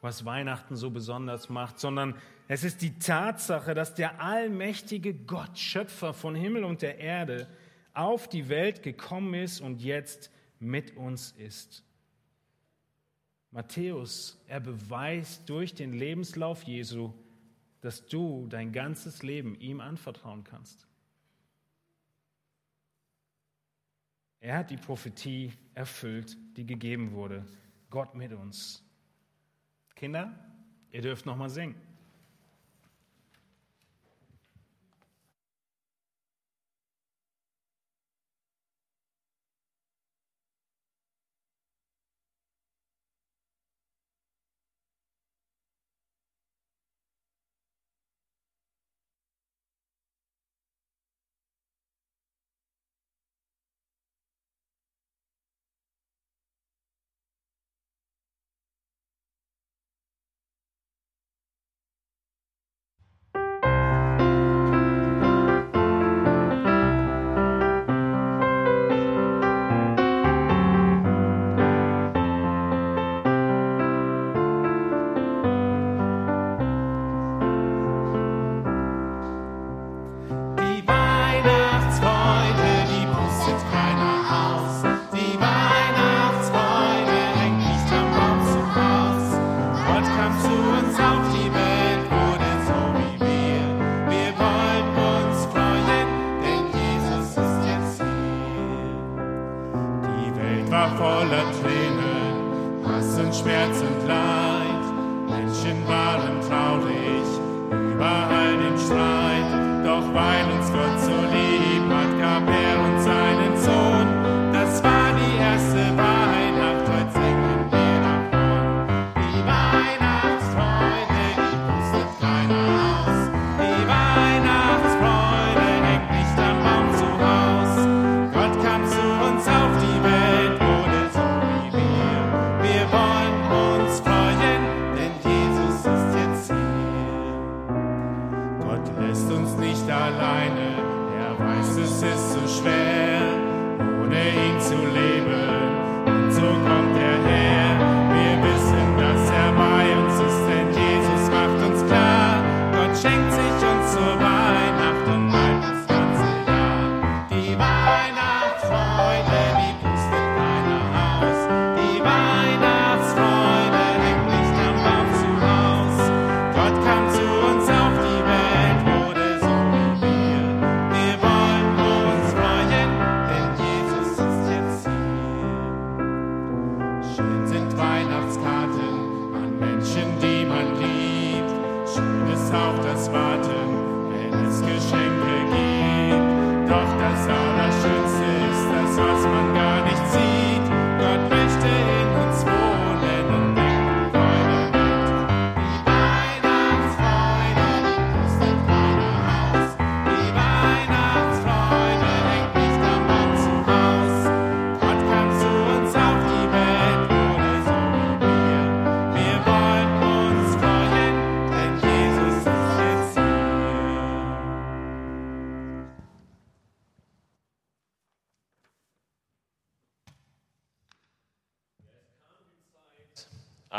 was Weihnachten so besonders macht, sondern es ist die Tatsache, dass der allmächtige Gott, Schöpfer von Himmel und der Erde, auf die Welt gekommen ist und jetzt mit uns ist. Matthäus, er beweist durch den Lebenslauf Jesu, dass du dein ganzes Leben ihm anvertrauen kannst. Er hat die Prophetie erfüllt, die gegeben wurde. Gott mit uns. Kinder, ihr dürft noch mal singen.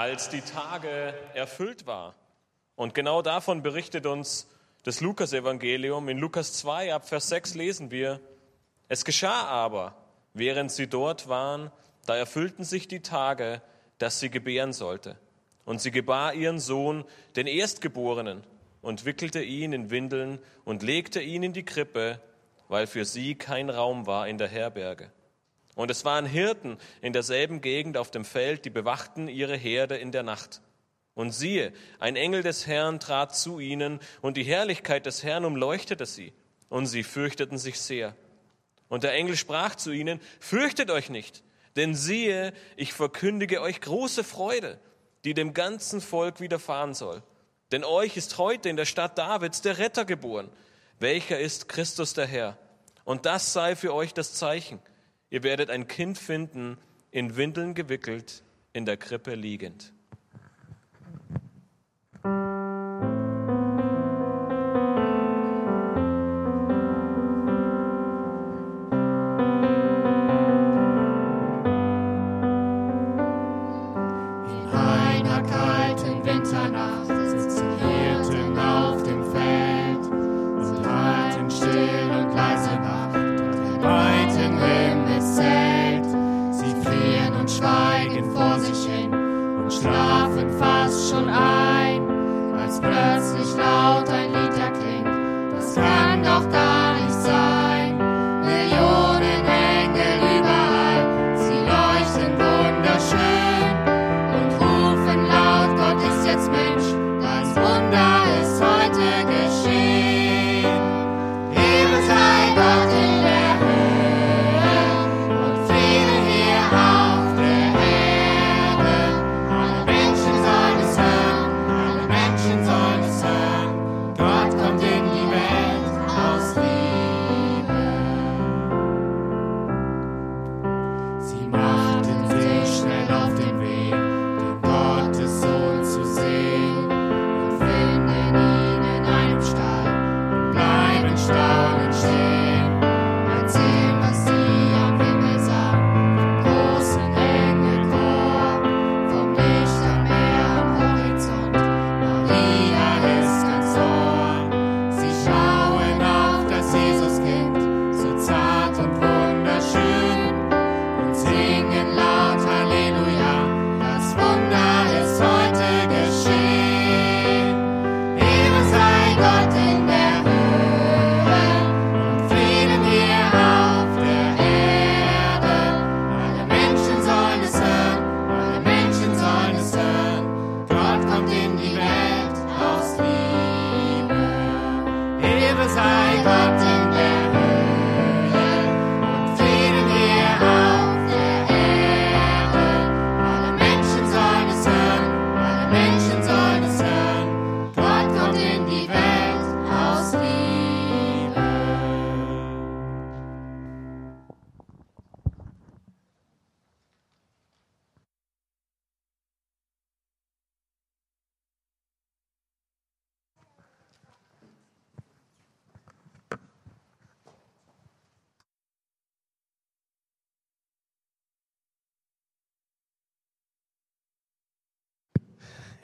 Als die Tage erfüllt war. Und genau davon berichtet uns das Lukasevangelium. In Lukas 2 ab Vers 6 lesen wir, es geschah aber, während sie dort waren, da erfüllten sich die Tage, dass sie gebären sollte. Und sie gebar ihren Sohn, den Erstgeborenen, und wickelte ihn in Windeln und legte ihn in die Krippe, weil für sie kein Raum war in der Herberge. Und es waren Hirten in derselben Gegend auf dem Feld, die bewachten ihre Herde in der Nacht. Und siehe, ein Engel des Herrn trat zu ihnen, und die Herrlichkeit des Herrn umleuchtete sie, und sie fürchteten sich sehr. Und der Engel sprach zu ihnen, fürchtet euch nicht, denn siehe, ich verkündige euch große Freude, die dem ganzen Volk widerfahren soll. Denn euch ist heute in der Stadt Davids der Retter geboren, welcher ist Christus der Herr. Und das sei für euch das Zeichen. Ihr werdet ein Kind finden, in Windeln gewickelt, in der Krippe liegend.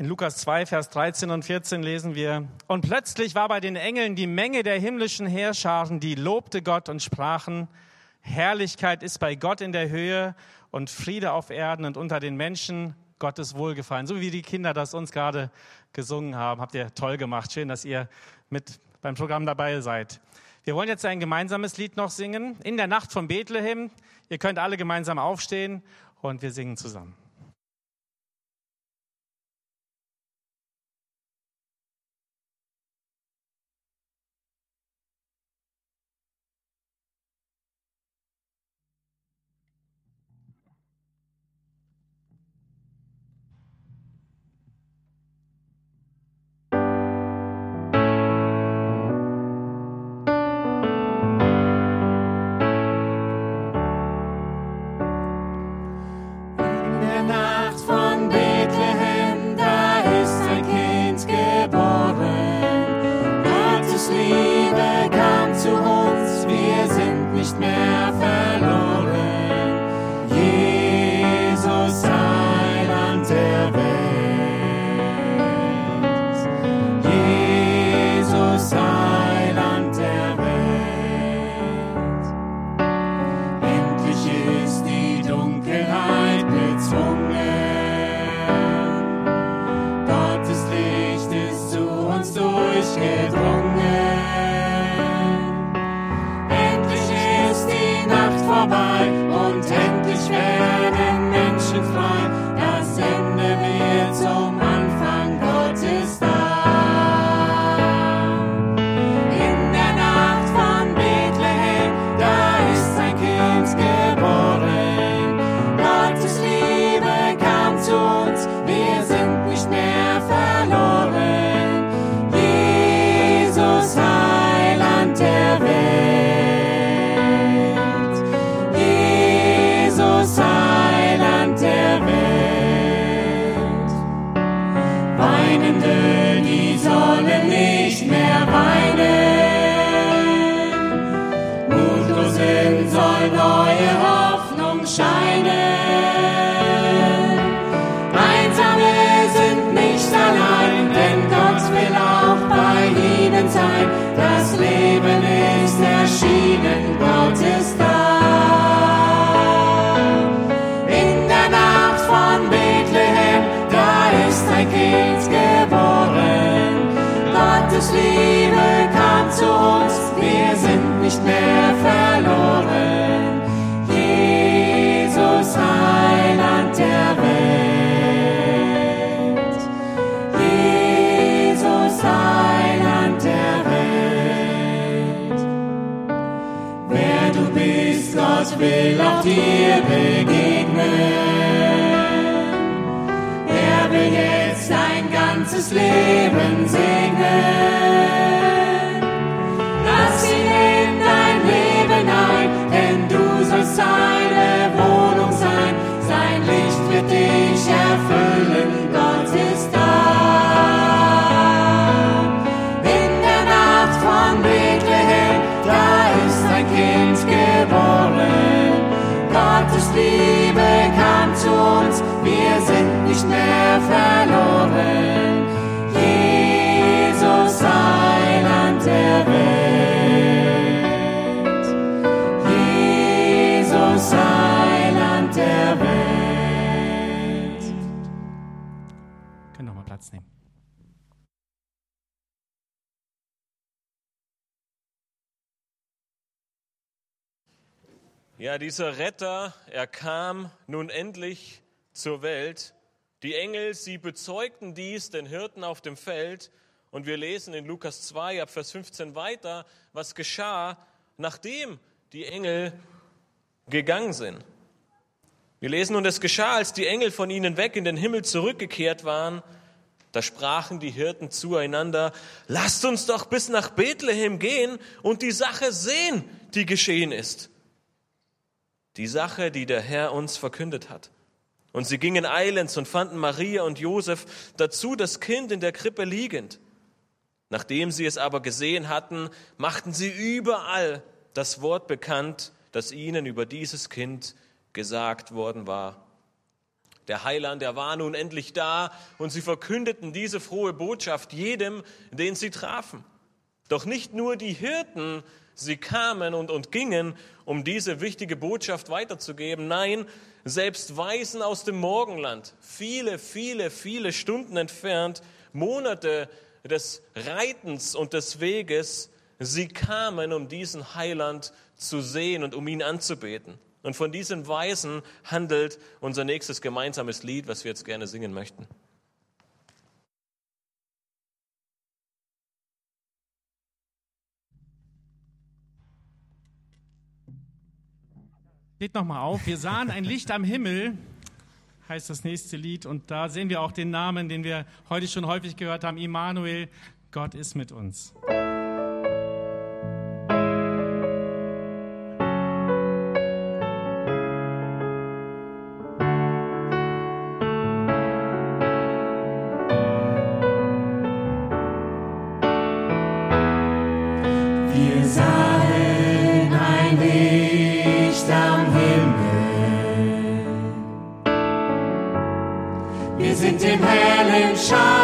In Lukas 2, Vers 13 und 14 lesen wir, und plötzlich war bei den Engeln die Menge der himmlischen Heerscharen, die lobte Gott und sprachen, Herrlichkeit ist bei Gott in der Höhe und Friede auf Erden und unter den Menschen Gottes Wohlgefallen. So wie die Kinder das uns gerade gesungen haben, habt ihr toll gemacht. Schön, dass ihr mit beim Programm dabei seid. Wir wollen jetzt ein gemeinsames Lied noch singen. In der Nacht von Bethlehem. Ihr könnt alle gemeinsam aufstehen und wir singen zusammen. Liebe kam zu uns, wir sind nicht mehr Ja, dieser Retter, er kam nun endlich zur Welt. Die Engel, sie bezeugten dies den Hirten auf dem Feld. Und wir lesen in Lukas 2 ab Vers 15 weiter, was geschah, nachdem die Engel gegangen sind. Wir lesen, und es geschah, als die Engel von ihnen weg in den Himmel zurückgekehrt waren, da sprachen die Hirten zueinander, lasst uns doch bis nach Bethlehem gehen und die Sache sehen, die geschehen ist. Die Sache, die der Herr uns verkündet hat. Und sie gingen eilends und fanden Maria und Josef dazu das Kind in der Krippe liegend. Nachdem sie es aber gesehen hatten, machten sie überall das Wort bekannt, das ihnen über dieses Kind gesagt worden war. Der Heiland, der war nun endlich da und sie verkündeten diese frohe Botschaft jedem, den sie trafen. Doch nicht nur die Hirten, sie kamen und, und gingen, um diese wichtige Botschaft weiterzugeben. Nein, selbst Weisen aus dem Morgenland, viele, viele, viele Stunden entfernt, Monate des Reitens und des Weges, sie kamen, um diesen Heiland zu sehen und um ihn anzubeten. Und von diesen Weisen handelt unser nächstes gemeinsames Lied, was wir jetzt gerne singen möchten. Steht nochmal auf. Wir sahen ein Licht am Himmel, heißt das nächste Lied. Und da sehen wir auch den Namen, den wir heute schon häufig gehört haben. Immanuel, Gott ist mit uns. shine.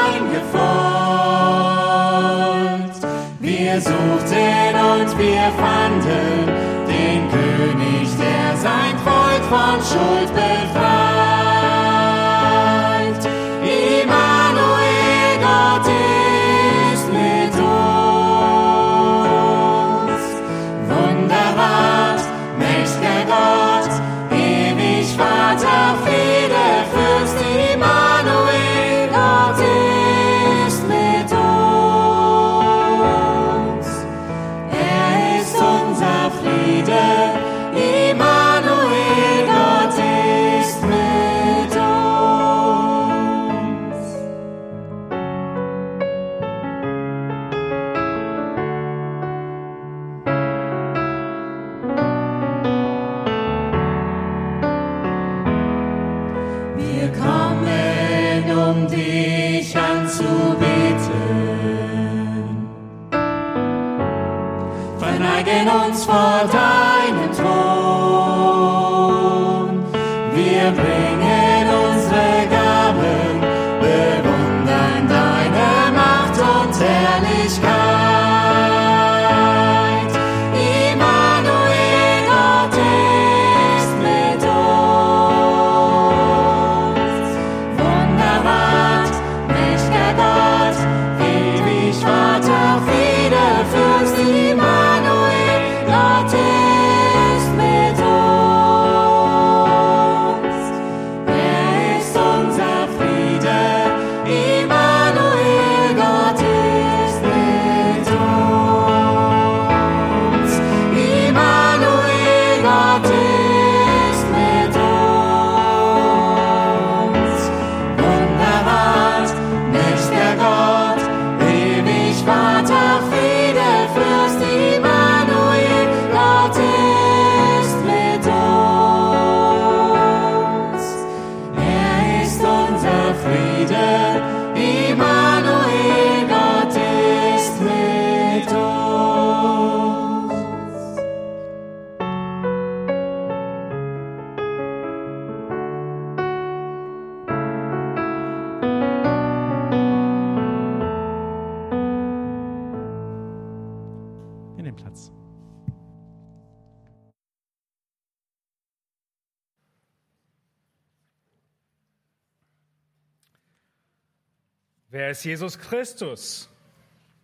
Jesus Christus?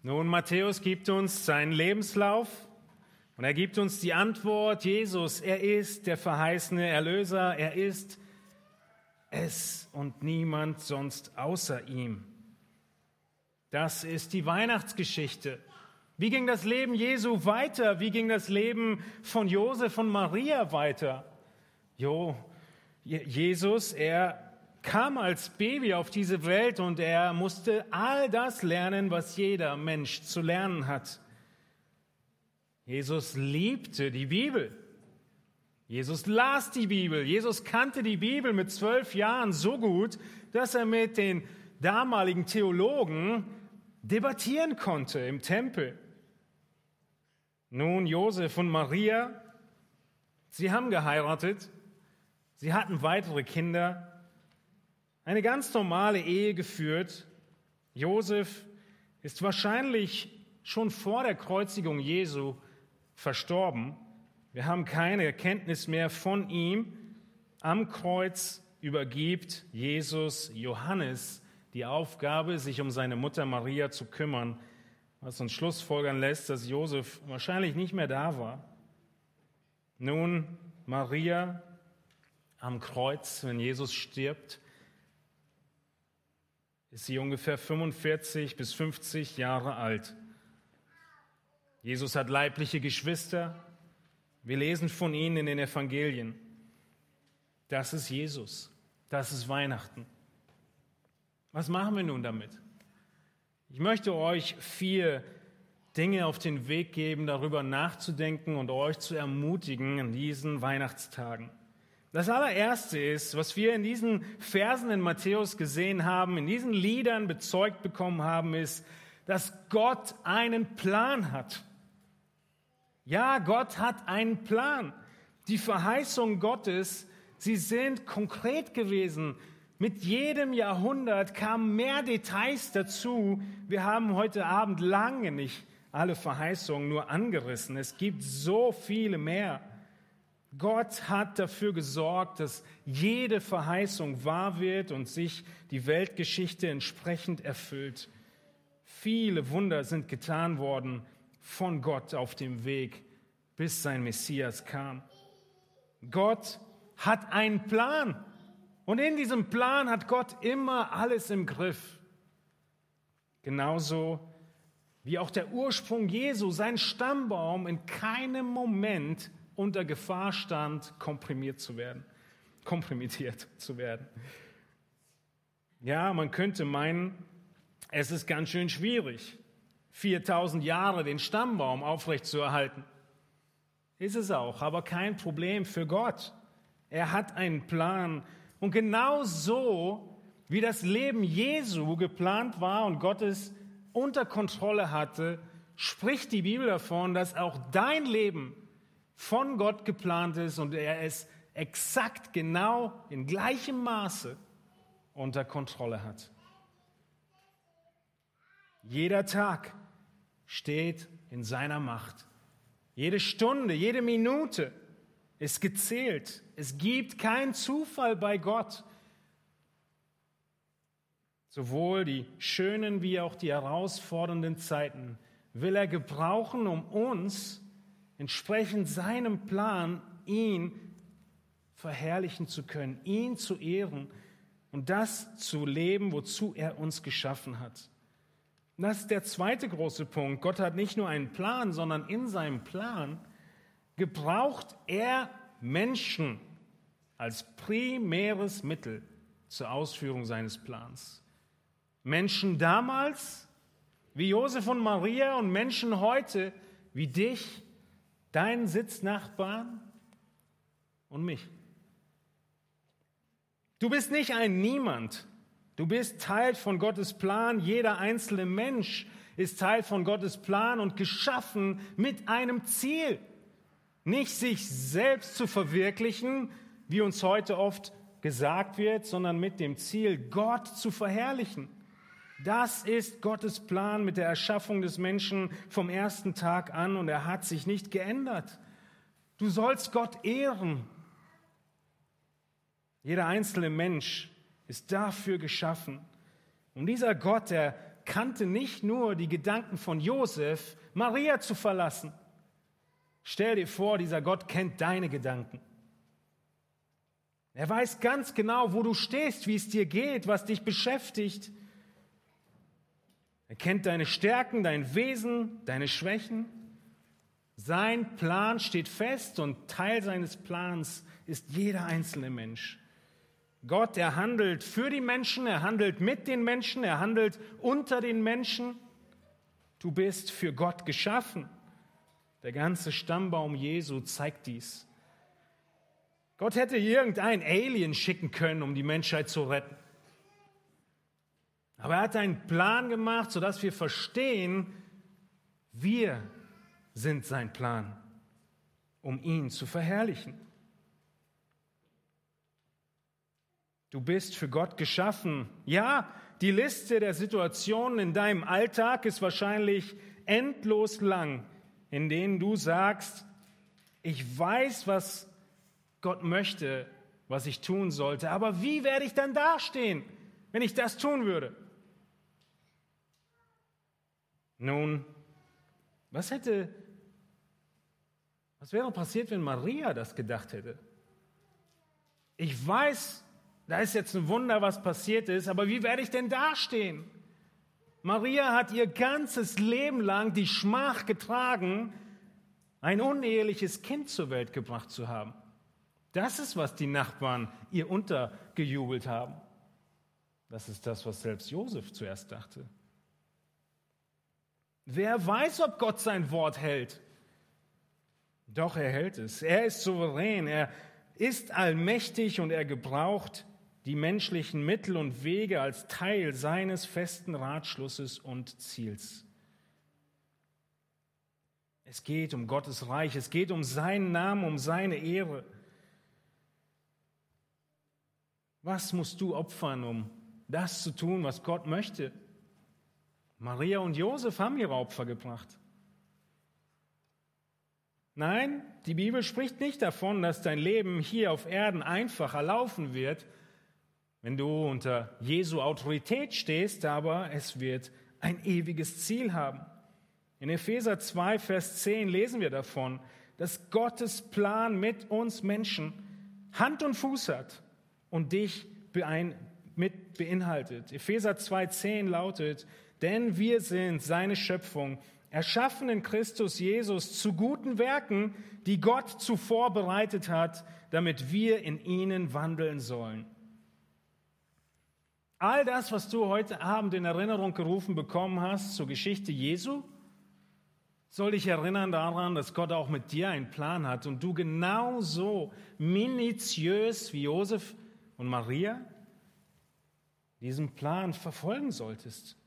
Nun, Matthäus gibt uns seinen Lebenslauf und er gibt uns die Antwort, Jesus, er ist der verheißene Erlöser, er ist es und niemand sonst außer ihm. Das ist die Weihnachtsgeschichte. Wie ging das Leben Jesu weiter? Wie ging das Leben von Josef und Maria weiter? Jo, Je- Jesus, er kam als Baby auf diese Welt und er musste all das lernen, was jeder Mensch zu lernen hat. Jesus liebte die Bibel. Jesus las die Bibel. Jesus kannte die Bibel mit zwölf Jahren so gut, dass er mit den damaligen Theologen debattieren konnte im Tempel. Nun, Josef und Maria, sie haben geheiratet, sie hatten weitere Kinder, eine ganz normale Ehe geführt. Josef ist wahrscheinlich schon vor der Kreuzigung Jesu verstorben. Wir haben keine Erkenntnis mehr von ihm. Am Kreuz übergibt Jesus Johannes die Aufgabe, sich um seine Mutter Maria zu kümmern, was uns schlussfolgern lässt, dass Josef wahrscheinlich nicht mehr da war. Nun, Maria am Kreuz, wenn Jesus stirbt, ist sie ungefähr 45 bis 50 Jahre alt. Jesus hat leibliche Geschwister. Wir lesen von ihnen in den Evangelien. Das ist Jesus. Das ist Weihnachten. Was machen wir nun damit? Ich möchte euch vier Dinge auf den Weg geben, darüber nachzudenken und euch zu ermutigen in diesen Weihnachtstagen. Das allererste ist, was wir in diesen Versen in Matthäus gesehen haben, in diesen Liedern bezeugt bekommen haben, ist, dass Gott einen Plan hat. Ja, Gott hat einen Plan. Die Verheißungen Gottes, sie sind konkret gewesen. Mit jedem Jahrhundert kamen mehr Details dazu. Wir haben heute Abend lange nicht alle Verheißungen nur angerissen. Es gibt so viele mehr. Gott hat dafür gesorgt, dass jede Verheißung wahr wird und sich die Weltgeschichte entsprechend erfüllt. Viele Wunder sind getan worden von Gott auf dem Weg, bis sein Messias kam. Gott hat einen Plan und in diesem Plan hat Gott immer alles im Griff. Genauso wie auch der Ursprung Jesu, sein Stammbaum in keinem Moment unter Gefahr stand, komprimiert zu werden, komprimiert zu werden. Ja, man könnte meinen, es ist ganz schön schwierig, 4000 Jahre den Stammbaum aufrechtzuerhalten. Ist es auch, aber kein Problem für Gott. Er hat einen Plan. Und genau so, wie das Leben Jesu geplant war und Gottes unter Kontrolle hatte, spricht die Bibel davon, dass auch dein Leben von Gott geplant ist und er es exakt genau in gleichem Maße unter Kontrolle hat. Jeder Tag steht in seiner Macht. Jede Stunde, jede Minute ist gezählt. Es gibt keinen Zufall bei Gott. Sowohl die schönen wie auch die herausfordernden Zeiten will er gebrauchen, um uns entsprechend seinem Plan, ihn verherrlichen zu können, ihn zu ehren und das zu leben, wozu er uns geschaffen hat. Das ist der zweite große Punkt. Gott hat nicht nur einen Plan, sondern in seinem Plan gebraucht er Menschen als primäres Mittel zur Ausführung seines Plans. Menschen damals wie Josef und Maria und Menschen heute wie dich deinen Sitznachbarn und mich. Du bist nicht ein Niemand. Du bist Teil von Gottes Plan. Jeder einzelne Mensch ist Teil von Gottes Plan und geschaffen mit einem Ziel. Nicht sich selbst zu verwirklichen, wie uns heute oft gesagt wird, sondern mit dem Ziel, Gott zu verherrlichen. Das ist Gottes Plan mit der Erschaffung des Menschen vom ersten Tag an und er hat sich nicht geändert. Du sollst Gott ehren. Jeder einzelne Mensch ist dafür geschaffen. Und dieser Gott, der kannte nicht nur die Gedanken von Josef, Maria zu verlassen. Stell dir vor, dieser Gott kennt deine Gedanken. Er weiß ganz genau, wo du stehst, wie es dir geht, was dich beschäftigt. Er kennt deine Stärken, dein Wesen, deine Schwächen. Sein Plan steht fest und Teil seines Plans ist jeder einzelne Mensch. Gott, er handelt für die Menschen, er handelt mit den Menschen, er handelt unter den Menschen. Du bist für Gott geschaffen. Der ganze Stammbaum Jesu zeigt dies. Gott hätte irgendein Alien schicken können, um die Menschheit zu retten. Aber er hat einen Plan gemacht, sodass wir verstehen, wir sind sein Plan, um ihn zu verherrlichen. Du bist für Gott geschaffen. Ja, die Liste der Situationen in deinem Alltag ist wahrscheinlich endlos lang, in denen du sagst, ich weiß, was Gott möchte, was ich tun sollte, aber wie werde ich dann dastehen, wenn ich das tun würde? Nun, was hätte, was wäre passiert, wenn Maria das gedacht hätte? Ich weiß, da ist jetzt ein Wunder, was passiert ist, aber wie werde ich denn dastehen? Maria hat ihr ganzes Leben lang die Schmach getragen, ein uneheliches Kind zur Welt gebracht zu haben. Das ist, was die Nachbarn ihr untergejubelt haben. Das ist das, was selbst Josef zuerst dachte. Wer weiß, ob Gott sein Wort hält? Doch er hält es. Er ist souverän, er ist allmächtig und er gebraucht die menschlichen Mittel und Wege als Teil seines festen Ratschlusses und Ziels. Es geht um Gottes Reich, es geht um seinen Namen, um seine Ehre. Was musst du opfern, um das zu tun, was Gott möchte? Maria und Josef haben ihre Opfer gebracht. Nein, die Bibel spricht nicht davon, dass dein Leben hier auf Erden einfacher laufen wird, wenn du unter Jesu Autorität stehst, aber es wird ein ewiges Ziel haben. In Epheser 2, Vers 10 lesen wir davon, dass Gottes Plan mit uns Menschen Hand und Fuß hat und dich mit beinhaltet. Epheser 2,10 lautet, denn wir sind seine Schöpfung, erschaffen in Christus Jesus zu guten Werken, die Gott zuvor bereitet hat, damit wir in ihnen wandeln sollen. All das, was du heute Abend in Erinnerung gerufen bekommen hast zur Geschichte Jesu, soll dich erinnern daran, dass Gott auch mit dir einen Plan hat und du genauso minutiös wie Josef und Maria diesen Plan verfolgen solltest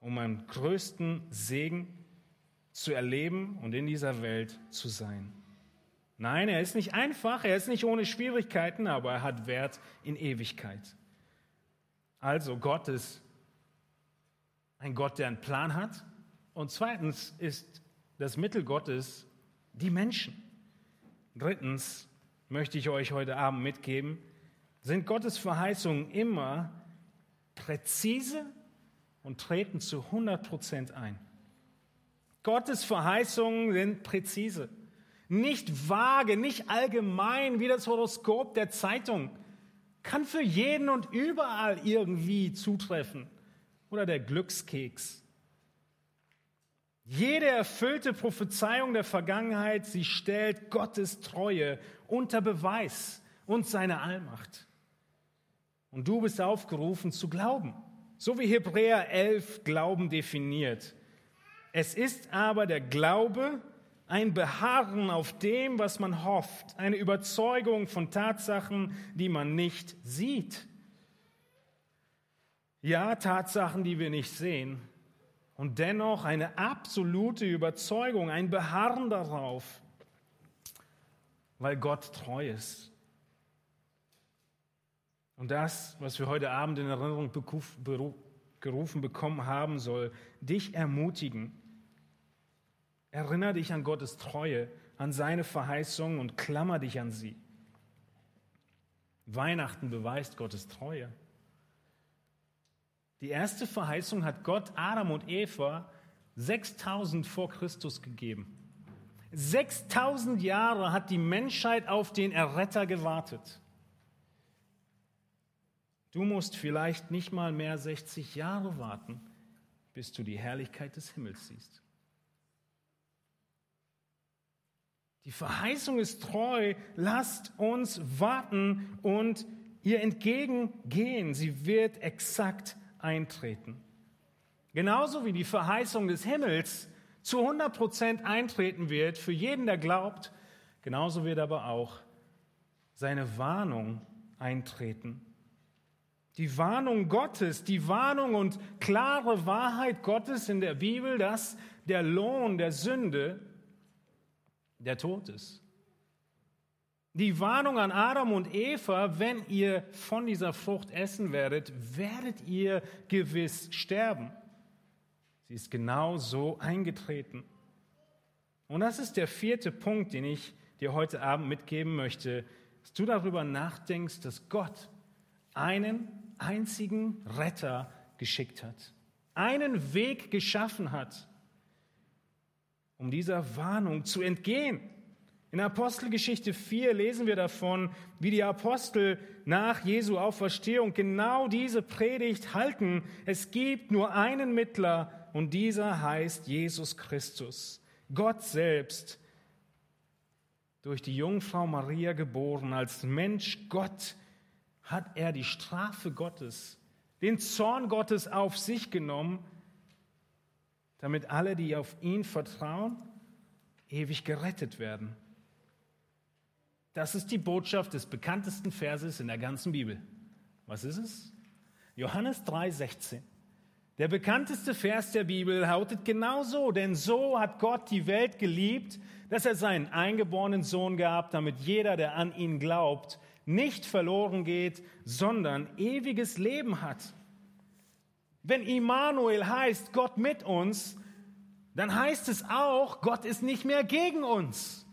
um einen größten Segen zu erleben und in dieser Welt zu sein. Nein, er ist nicht einfach, er ist nicht ohne Schwierigkeiten, aber er hat Wert in Ewigkeit. Also Gott ist ein Gott, der einen Plan hat. Und zweitens ist das Mittel Gottes die Menschen. Drittens möchte ich euch heute Abend mitgeben, sind Gottes Verheißungen immer präzise und treten zu 100 Prozent ein. Gottes Verheißungen sind präzise, nicht vage, nicht allgemein wie das Horoskop der Zeitung. Kann für jeden und überall irgendwie zutreffen. Oder der Glückskeks. Jede erfüllte Prophezeiung der Vergangenheit, sie stellt Gottes Treue unter Beweis und seine Allmacht. Und du bist aufgerufen zu glauben. So wie Hebräer 11 Glauben definiert. Es ist aber der Glaube ein Beharren auf dem, was man hofft, eine Überzeugung von Tatsachen, die man nicht sieht. Ja, Tatsachen, die wir nicht sehen. Und dennoch eine absolute Überzeugung, ein Beharren darauf, weil Gott treu ist. Und das, was wir heute Abend in Erinnerung gerufen bekommen haben, soll dich ermutigen. Erinnere dich an Gottes Treue, an seine Verheißungen und klammer dich an sie. Weihnachten beweist Gottes Treue. Die erste Verheißung hat Gott Adam und Eva 6000 vor Christus gegeben. 6000 Jahre hat die Menschheit auf den Erretter gewartet. Du musst vielleicht nicht mal mehr 60 Jahre warten, bis du die Herrlichkeit des Himmels siehst. Die Verheißung ist treu. Lasst uns warten und ihr entgegengehen. Sie wird exakt eintreten. Genauso wie die Verheißung des Himmels zu 100 Prozent eintreten wird für jeden, der glaubt, genauso wird aber auch seine Warnung eintreten die Warnung Gottes, die Warnung und klare Wahrheit Gottes in der Bibel, dass der Lohn der Sünde der Tod ist. Die Warnung an Adam und Eva, wenn ihr von dieser Frucht essen werdet, werdet ihr gewiss sterben. Sie ist genau so eingetreten. Und das ist der vierte Punkt, den ich dir heute Abend mitgeben möchte, dass du darüber nachdenkst, dass Gott einen einzigen Retter geschickt hat, einen Weg geschaffen hat, um dieser Warnung zu entgehen. In Apostelgeschichte 4 lesen wir davon, wie die Apostel nach Jesu Auferstehung genau diese Predigt halten. Es gibt nur einen Mittler und dieser heißt Jesus Christus. Gott selbst, durch die Jungfrau Maria geboren, als Mensch Gott, hat er die Strafe Gottes, den Zorn Gottes auf sich genommen, damit alle, die auf ihn vertrauen, ewig gerettet werden. Das ist die Botschaft des bekanntesten Verses in der ganzen Bibel. Was ist es? Johannes 3:16. Der bekannteste Vers der Bibel lautet genau so, denn so hat Gott die Welt geliebt, dass er seinen eingeborenen Sohn gab, damit jeder, der an ihn glaubt, nicht verloren geht, sondern ewiges Leben hat. Wenn Immanuel heißt Gott mit uns, dann heißt es auch, Gott ist nicht mehr gegen uns.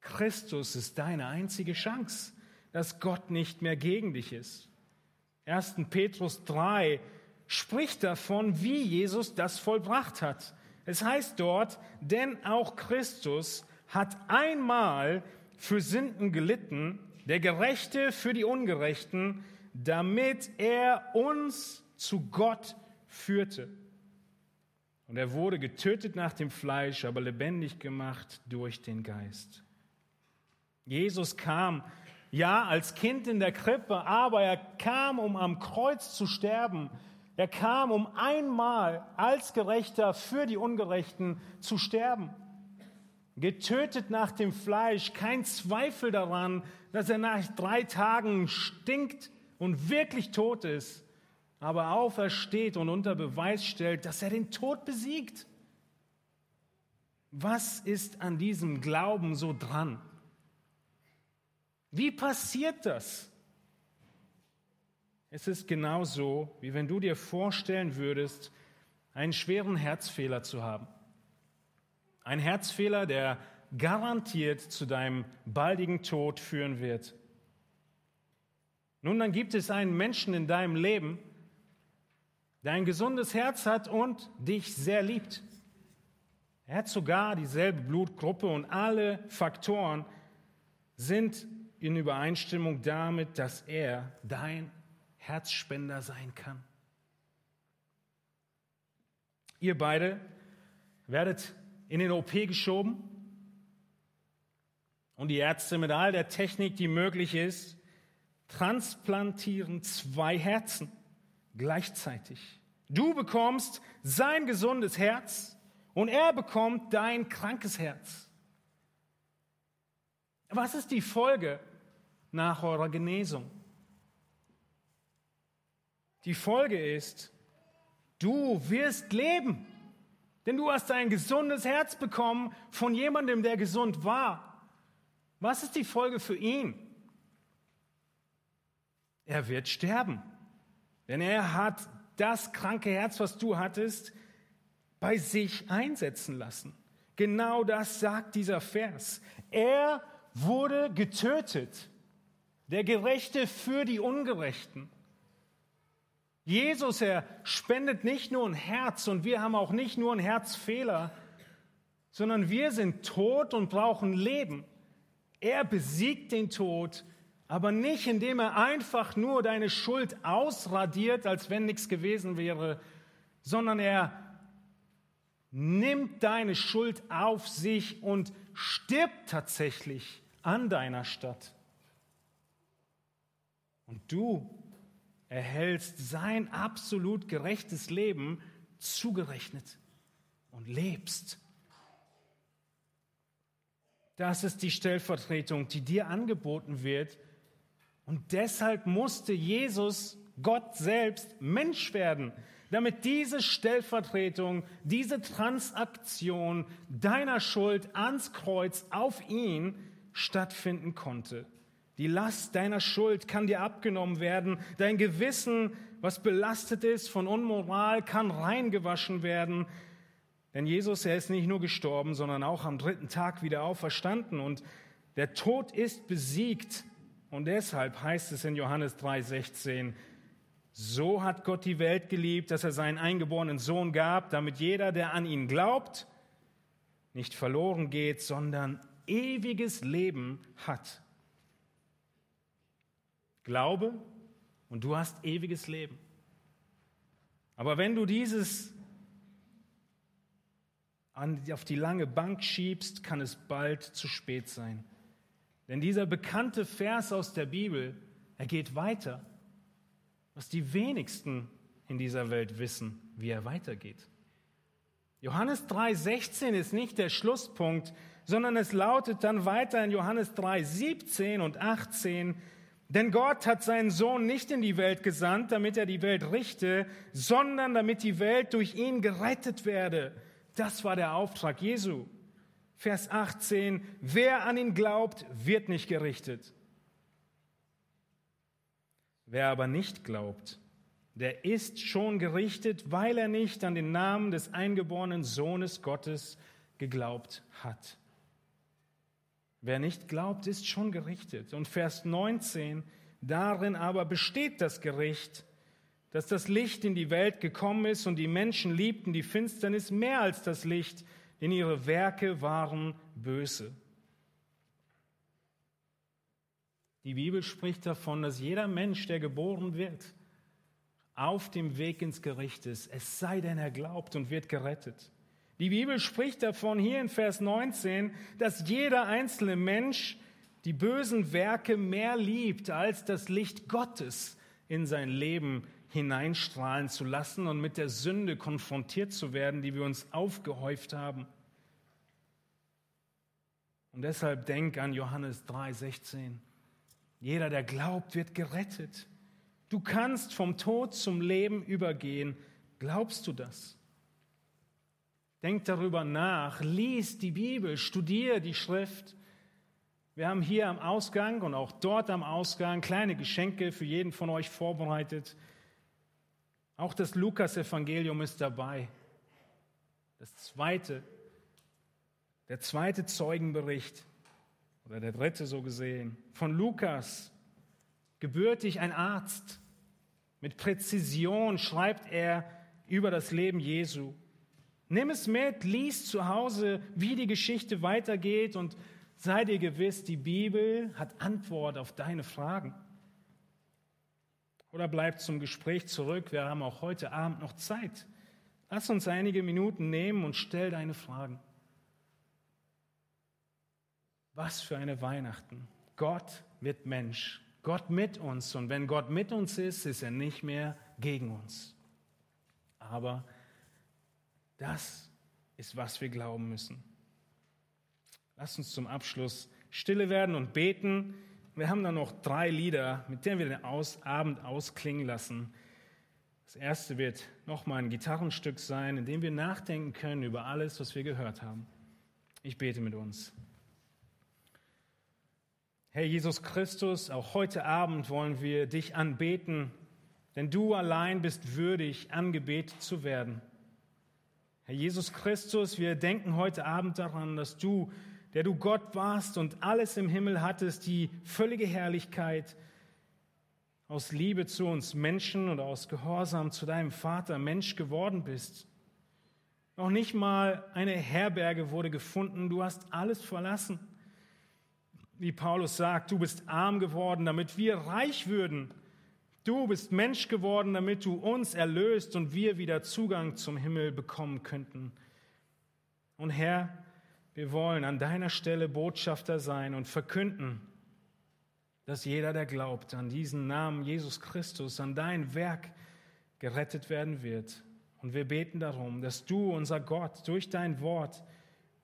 Christus ist deine einzige Chance dass Gott nicht mehr gegen dich ist. 1. Petrus 3 spricht davon, wie Jesus das vollbracht hat. Es heißt dort, denn auch Christus hat einmal für Sünden gelitten, der Gerechte für die Ungerechten, damit er uns zu Gott führte. Und er wurde getötet nach dem Fleisch, aber lebendig gemacht durch den Geist. Jesus kam ja, als Kind in der Krippe, aber er kam, um am Kreuz zu sterben. Er kam, um einmal als Gerechter für die Ungerechten zu sterben. Getötet nach dem Fleisch, kein Zweifel daran, dass er nach drei Tagen stinkt und wirklich tot ist, aber aufersteht und unter Beweis stellt, dass er den Tod besiegt. Was ist an diesem Glauben so dran? Wie passiert das? Es ist genauso, wie wenn du dir vorstellen würdest, einen schweren Herzfehler zu haben. Ein Herzfehler, der garantiert zu deinem baldigen Tod führen wird. Nun, dann gibt es einen Menschen in deinem Leben, der ein gesundes Herz hat und dich sehr liebt. Er hat sogar dieselbe Blutgruppe und alle Faktoren sind in Übereinstimmung damit, dass er dein Herzspender sein kann. Ihr beide werdet in den OP geschoben und die Ärzte mit all der Technik, die möglich ist, transplantieren zwei Herzen gleichzeitig. Du bekommst sein gesundes Herz und er bekommt dein krankes Herz. Was ist die Folge nach eurer Genesung. Die Folge ist, du wirst leben, denn du hast ein gesundes Herz bekommen von jemandem, der gesund war. Was ist die Folge für ihn? Er wird sterben, denn er hat das kranke Herz, was du hattest, bei sich einsetzen lassen. Genau das sagt dieser Vers. Er wurde getötet der Gerechte für die Ungerechten. Jesus, er spendet nicht nur ein Herz und wir haben auch nicht nur einen Herzfehler, sondern wir sind tot und brauchen Leben. Er besiegt den Tod, aber nicht indem er einfach nur deine Schuld ausradiert, als wenn nichts gewesen wäre, sondern er nimmt deine Schuld auf sich und stirbt tatsächlich an deiner Stadt. Und du erhältst sein absolut gerechtes Leben zugerechnet und lebst. Das ist die Stellvertretung, die dir angeboten wird. Und deshalb musste Jesus, Gott selbst, Mensch werden, damit diese Stellvertretung, diese Transaktion deiner Schuld ans Kreuz auf ihn stattfinden konnte. Die Last deiner Schuld kann dir abgenommen werden. Dein Gewissen, was belastet ist von Unmoral, kann reingewaschen werden. Denn Jesus, er ist nicht nur gestorben, sondern auch am dritten Tag wieder auferstanden. Und der Tod ist besiegt. Und deshalb heißt es in Johannes 3,16, so hat Gott die Welt geliebt, dass er seinen eingeborenen Sohn gab, damit jeder, der an ihn glaubt, nicht verloren geht, sondern ewiges Leben hat. Glaube und du hast ewiges Leben. Aber wenn du dieses auf die lange Bank schiebst, kann es bald zu spät sein. Denn dieser bekannte Vers aus der Bibel, er geht weiter, was die wenigsten in dieser Welt wissen, wie er weitergeht. Johannes 3,16 ist nicht der Schlusspunkt, sondern es lautet dann weiter in Johannes 3,17 und 18, denn Gott hat seinen Sohn nicht in die Welt gesandt, damit er die Welt richte, sondern damit die Welt durch ihn gerettet werde. Das war der Auftrag Jesu. Vers 18, wer an ihn glaubt, wird nicht gerichtet. Wer aber nicht glaubt, der ist schon gerichtet, weil er nicht an den Namen des eingeborenen Sohnes Gottes geglaubt hat. Wer nicht glaubt, ist schon gerichtet. Und Vers 19, darin aber besteht das Gericht, dass das Licht in die Welt gekommen ist und die Menschen liebten die Finsternis mehr als das Licht, denn ihre Werke waren böse. Die Bibel spricht davon, dass jeder Mensch, der geboren wird, auf dem Weg ins Gericht ist, es sei denn, er glaubt und wird gerettet. Die Bibel spricht davon hier in Vers 19, dass jeder einzelne Mensch die bösen Werke mehr liebt, als das Licht Gottes in sein Leben hineinstrahlen zu lassen und mit der Sünde konfrontiert zu werden, die wir uns aufgehäuft haben. Und deshalb denk an Johannes 3:16. Jeder, der glaubt, wird gerettet. Du kannst vom Tod zum Leben übergehen. Glaubst du das? Denk darüber nach, lies die Bibel, studiere die Schrift. Wir haben hier am Ausgang und auch dort am Ausgang kleine Geschenke für jeden von euch vorbereitet. Auch das Lukas-Evangelium ist dabei. Das zweite, der zweite Zeugenbericht, oder der dritte so gesehen, von Lukas, gebürtig ein Arzt. Mit Präzision schreibt er über das Leben Jesu. Nimm es mit, lies zu Hause, wie die Geschichte weitergeht und sei dir gewiss, die Bibel hat Antwort auf deine Fragen. Oder bleib zum Gespräch zurück, wir haben auch heute Abend noch Zeit. Lass uns einige Minuten nehmen und stell deine Fragen. Was für eine Weihnachten. Gott wird Mensch. Gott mit uns. Und wenn Gott mit uns ist, ist er nicht mehr gegen uns. Aber das ist, was wir glauben müssen. Lass uns zum Abschluss stille werden und beten. Wir haben dann noch drei Lieder, mit denen wir den Aus Abend ausklingen lassen. Das erste wird nochmal ein Gitarrenstück sein, in dem wir nachdenken können über alles, was wir gehört haben. Ich bete mit uns. Herr Jesus Christus, auch heute Abend wollen wir dich anbeten, denn du allein bist würdig, angebetet zu werden. Herr Jesus Christus, wir denken heute Abend daran, dass du, der du Gott warst und alles im Himmel hattest, die völlige Herrlichkeit aus Liebe zu uns Menschen und aus Gehorsam zu deinem Vater Mensch geworden bist. Noch nicht mal eine Herberge wurde gefunden, du hast alles verlassen. Wie Paulus sagt, du bist arm geworden, damit wir reich würden. Du bist Mensch geworden, damit du uns erlöst und wir wieder Zugang zum Himmel bekommen könnten. Und Herr, wir wollen an deiner Stelle Botschafter sein und verkünden, dass jeder, der glaubt an diesen Namen Jesus Christus, an dein Werk gerettet werden wird. Und wir beten darum, dass du, unser Gott, durch dein Wort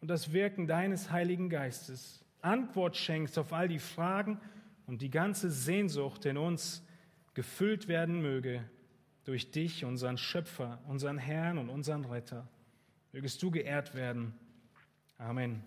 und das Wirken deines Heiligen Geistes Antwort schenkst auf all die Fragen und die ganze Sehnsucht in uns gefüllt werden möge, durch dich, unseren Schöpfer, unseren Herrn und unseren Retter. Mögest du geehrt werden. Amen.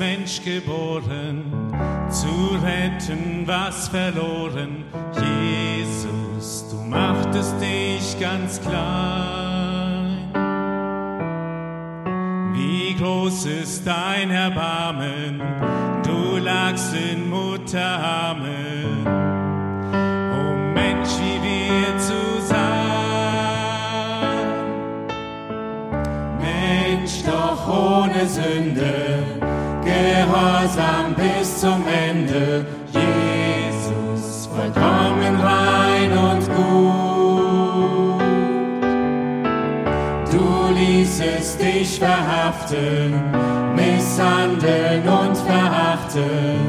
Mensch geboren, zu retten, was verloren. Jesus, du machtest dich ganz klein. Wie groß ist dein Erbarmen, du lagst in Mutterarmen, um Mensch wie wir zu sein. Mensch, doch ohne Sünde, gehorsam bis zum Ende. Jesus, vollkommen rein und gut. Du ließest dich verhaften, misshandeln und verachten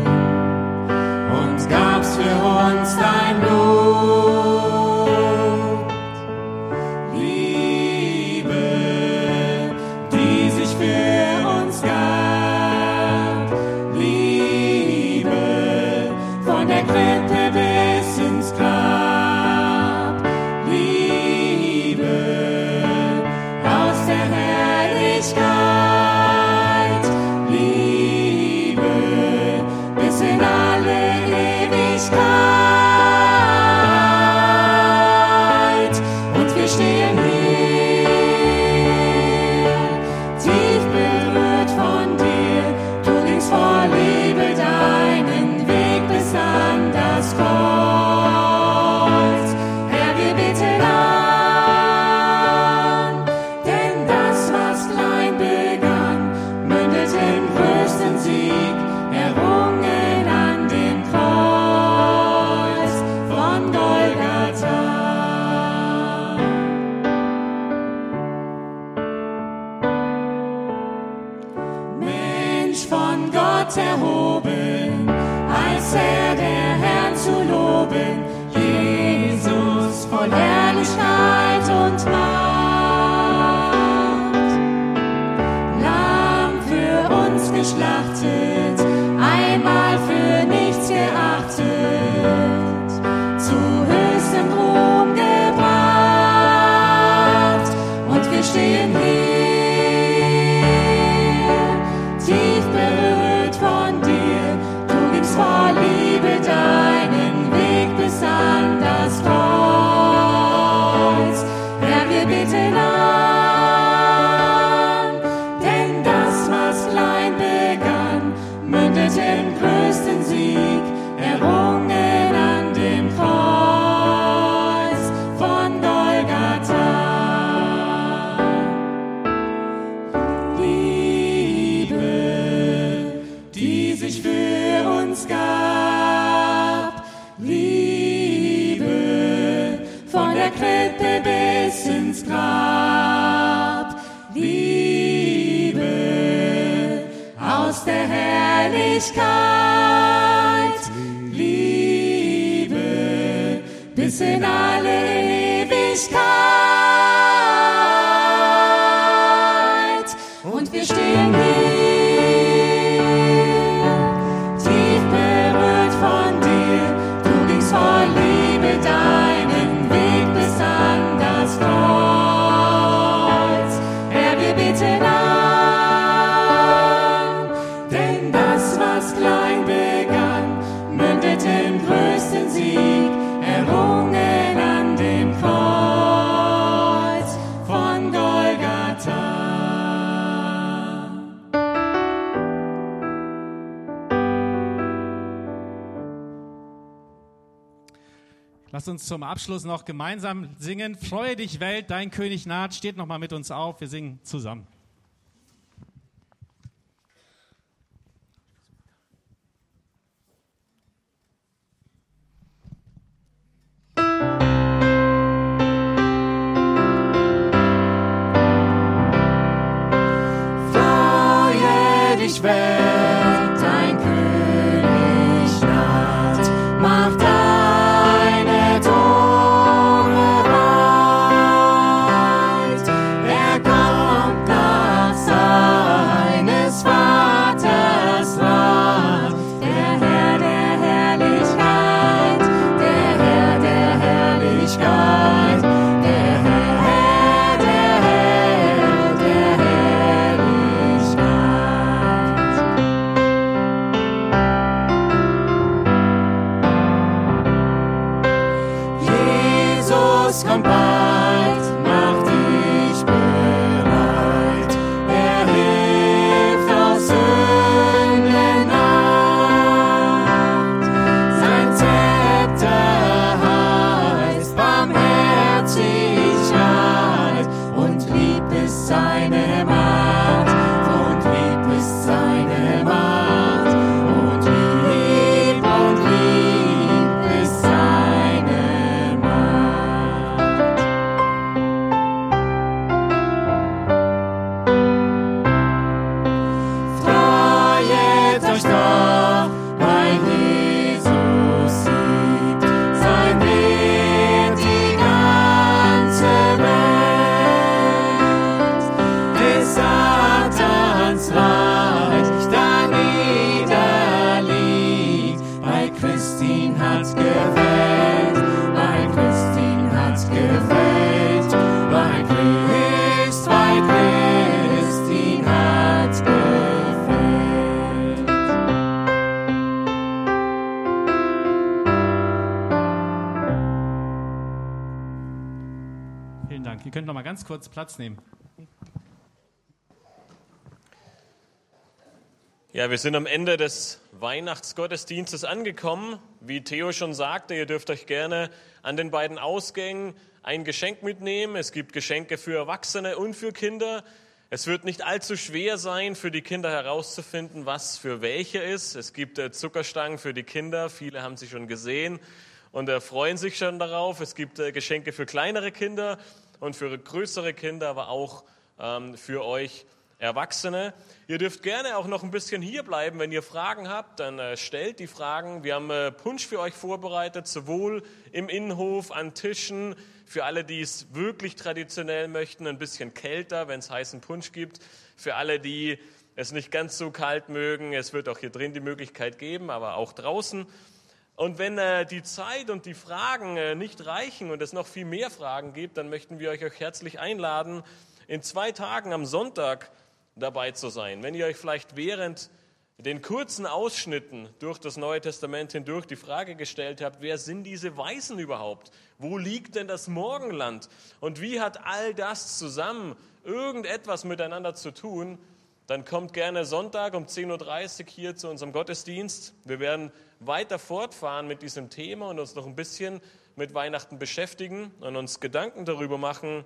und gabst für uns dein Blut. Grab. Liebe, aus der Herrlichkeit. Liebe, bis in alle Ewigkeit. Und wir stehen hier, Lasst uns zum Abschluss noch gemeinsam singen. Freue dich, Welt, dein König naht. Steht noch mal mit uns auf. Wir singen zusammen. Freue dich, Welt, ganz kurz Platz nehmen. Ja, wir sind am Ende des Weihnachtsgottesdienstes angekommen. Wie Theo schon sagte, ihr dürft euch gerne an den beiden Ausgängen ein Geschenk mitnehmen. Es gibt Geschenke für Erwachsene und für Kinder. Es wird nicht allzu schwer sein, für die Kinder herauszufinden, was für welche ist. Es gibt äh, Zuckerstangen für die Kinder. Viele haben sie schon gesehen und äh, freuen sich schon darauf. Es gibt äh, Geschenke für kleinere Kinder und für größere Kinder, aber auch ähm, für euch Erwachsene. Ihr dürft gerne auch noch ein bisschen hier bleiben. Wenn ihr Fragen habt, dann äh, stellt die Fragen. Wir haben äh, Punsch für euch vorbereitet, sowohl im Innenhof, an Tischen, für alle, die es wirklich traditionell möchten, ein bisschen kälter, wenn es heißen Punsch gibt. Für alle, die es nicht ganz so kalt mögen, es wird auch hier drin die Möglichkeit geben, aber auch draußen. Und wenn äh, die Zeit und die Fragen äh, nicht reichen und es noch viel mehr Fragen gibt, dann möchten wir euch auch herzlich einladen, in zwei Tagen am Sonntag dabei zu sein. Wenn ihr euch vielleicht während den kurzen Ausschnitten durch das Neue Testament hindurch die Frage gestellt habt, wer sind diese Weisen überhaupt? Wo liegt denn das Morgenland? Und wie hat all das zusammen irgendetwas miteinander zu tun? Dann kommt gerne Sonntag um 10.30 Uhr hier zu unserem Gottesdienst. Wir werden weiter fortfahren mit diesem Thema und uns noch ein bisschen mit Weihnachten beschäftigen und uns Gedanken darüber machen,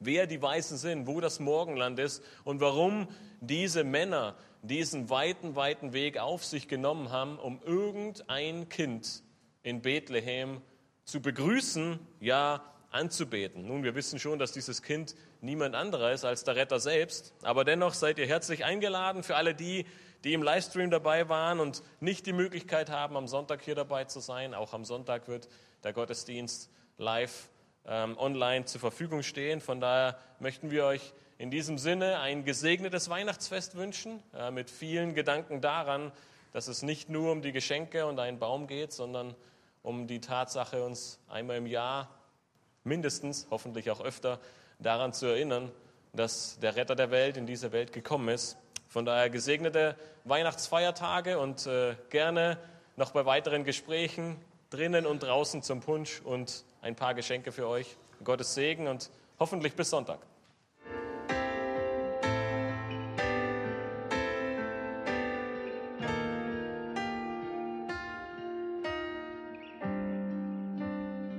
wer die Weißen sind, wo das Morgenland ist und warum diese Männer diesen weiten, weiten Weg auf sich genommen haben, um irgendein Kind in Bethlehem zu begrüßen, ja anzubeten. Nun, wir wissen schon, dass dieses Kind niemand anderer ist als der Retter selbst, aber dennoch seid ihr herzlich eingeladen für alle die, die im Livestream dabei waren und nicht die Möglichkeit haben, am Sonntag hier dabei zu sein. Auch am Sonntag wird der Gottesdienst live ähm, online zur Verfügung stehen. Von daher möchten wir euch in diesem Sinne ein gesegnetes Weihnachtsfest wünschen, äh, mit vielen Gedanken daran, dass es nicht nur um die Geschenke und einen Baum geht, sondern um die Tatsache, uns einmal im Jahr mindestens, hoffentlich auch öfter, daran zu erinnern, dass der Retter der Welt in diese Welt gekommen ist. Von daher gesegnete Weihnachtsfeiertage und äh, gerne noch bei weiteren Gesprächen drinnen und draußen zum Punsch und ein paar Geschenke für euch. Gottes Segen und hoffentlich bis Sonntag.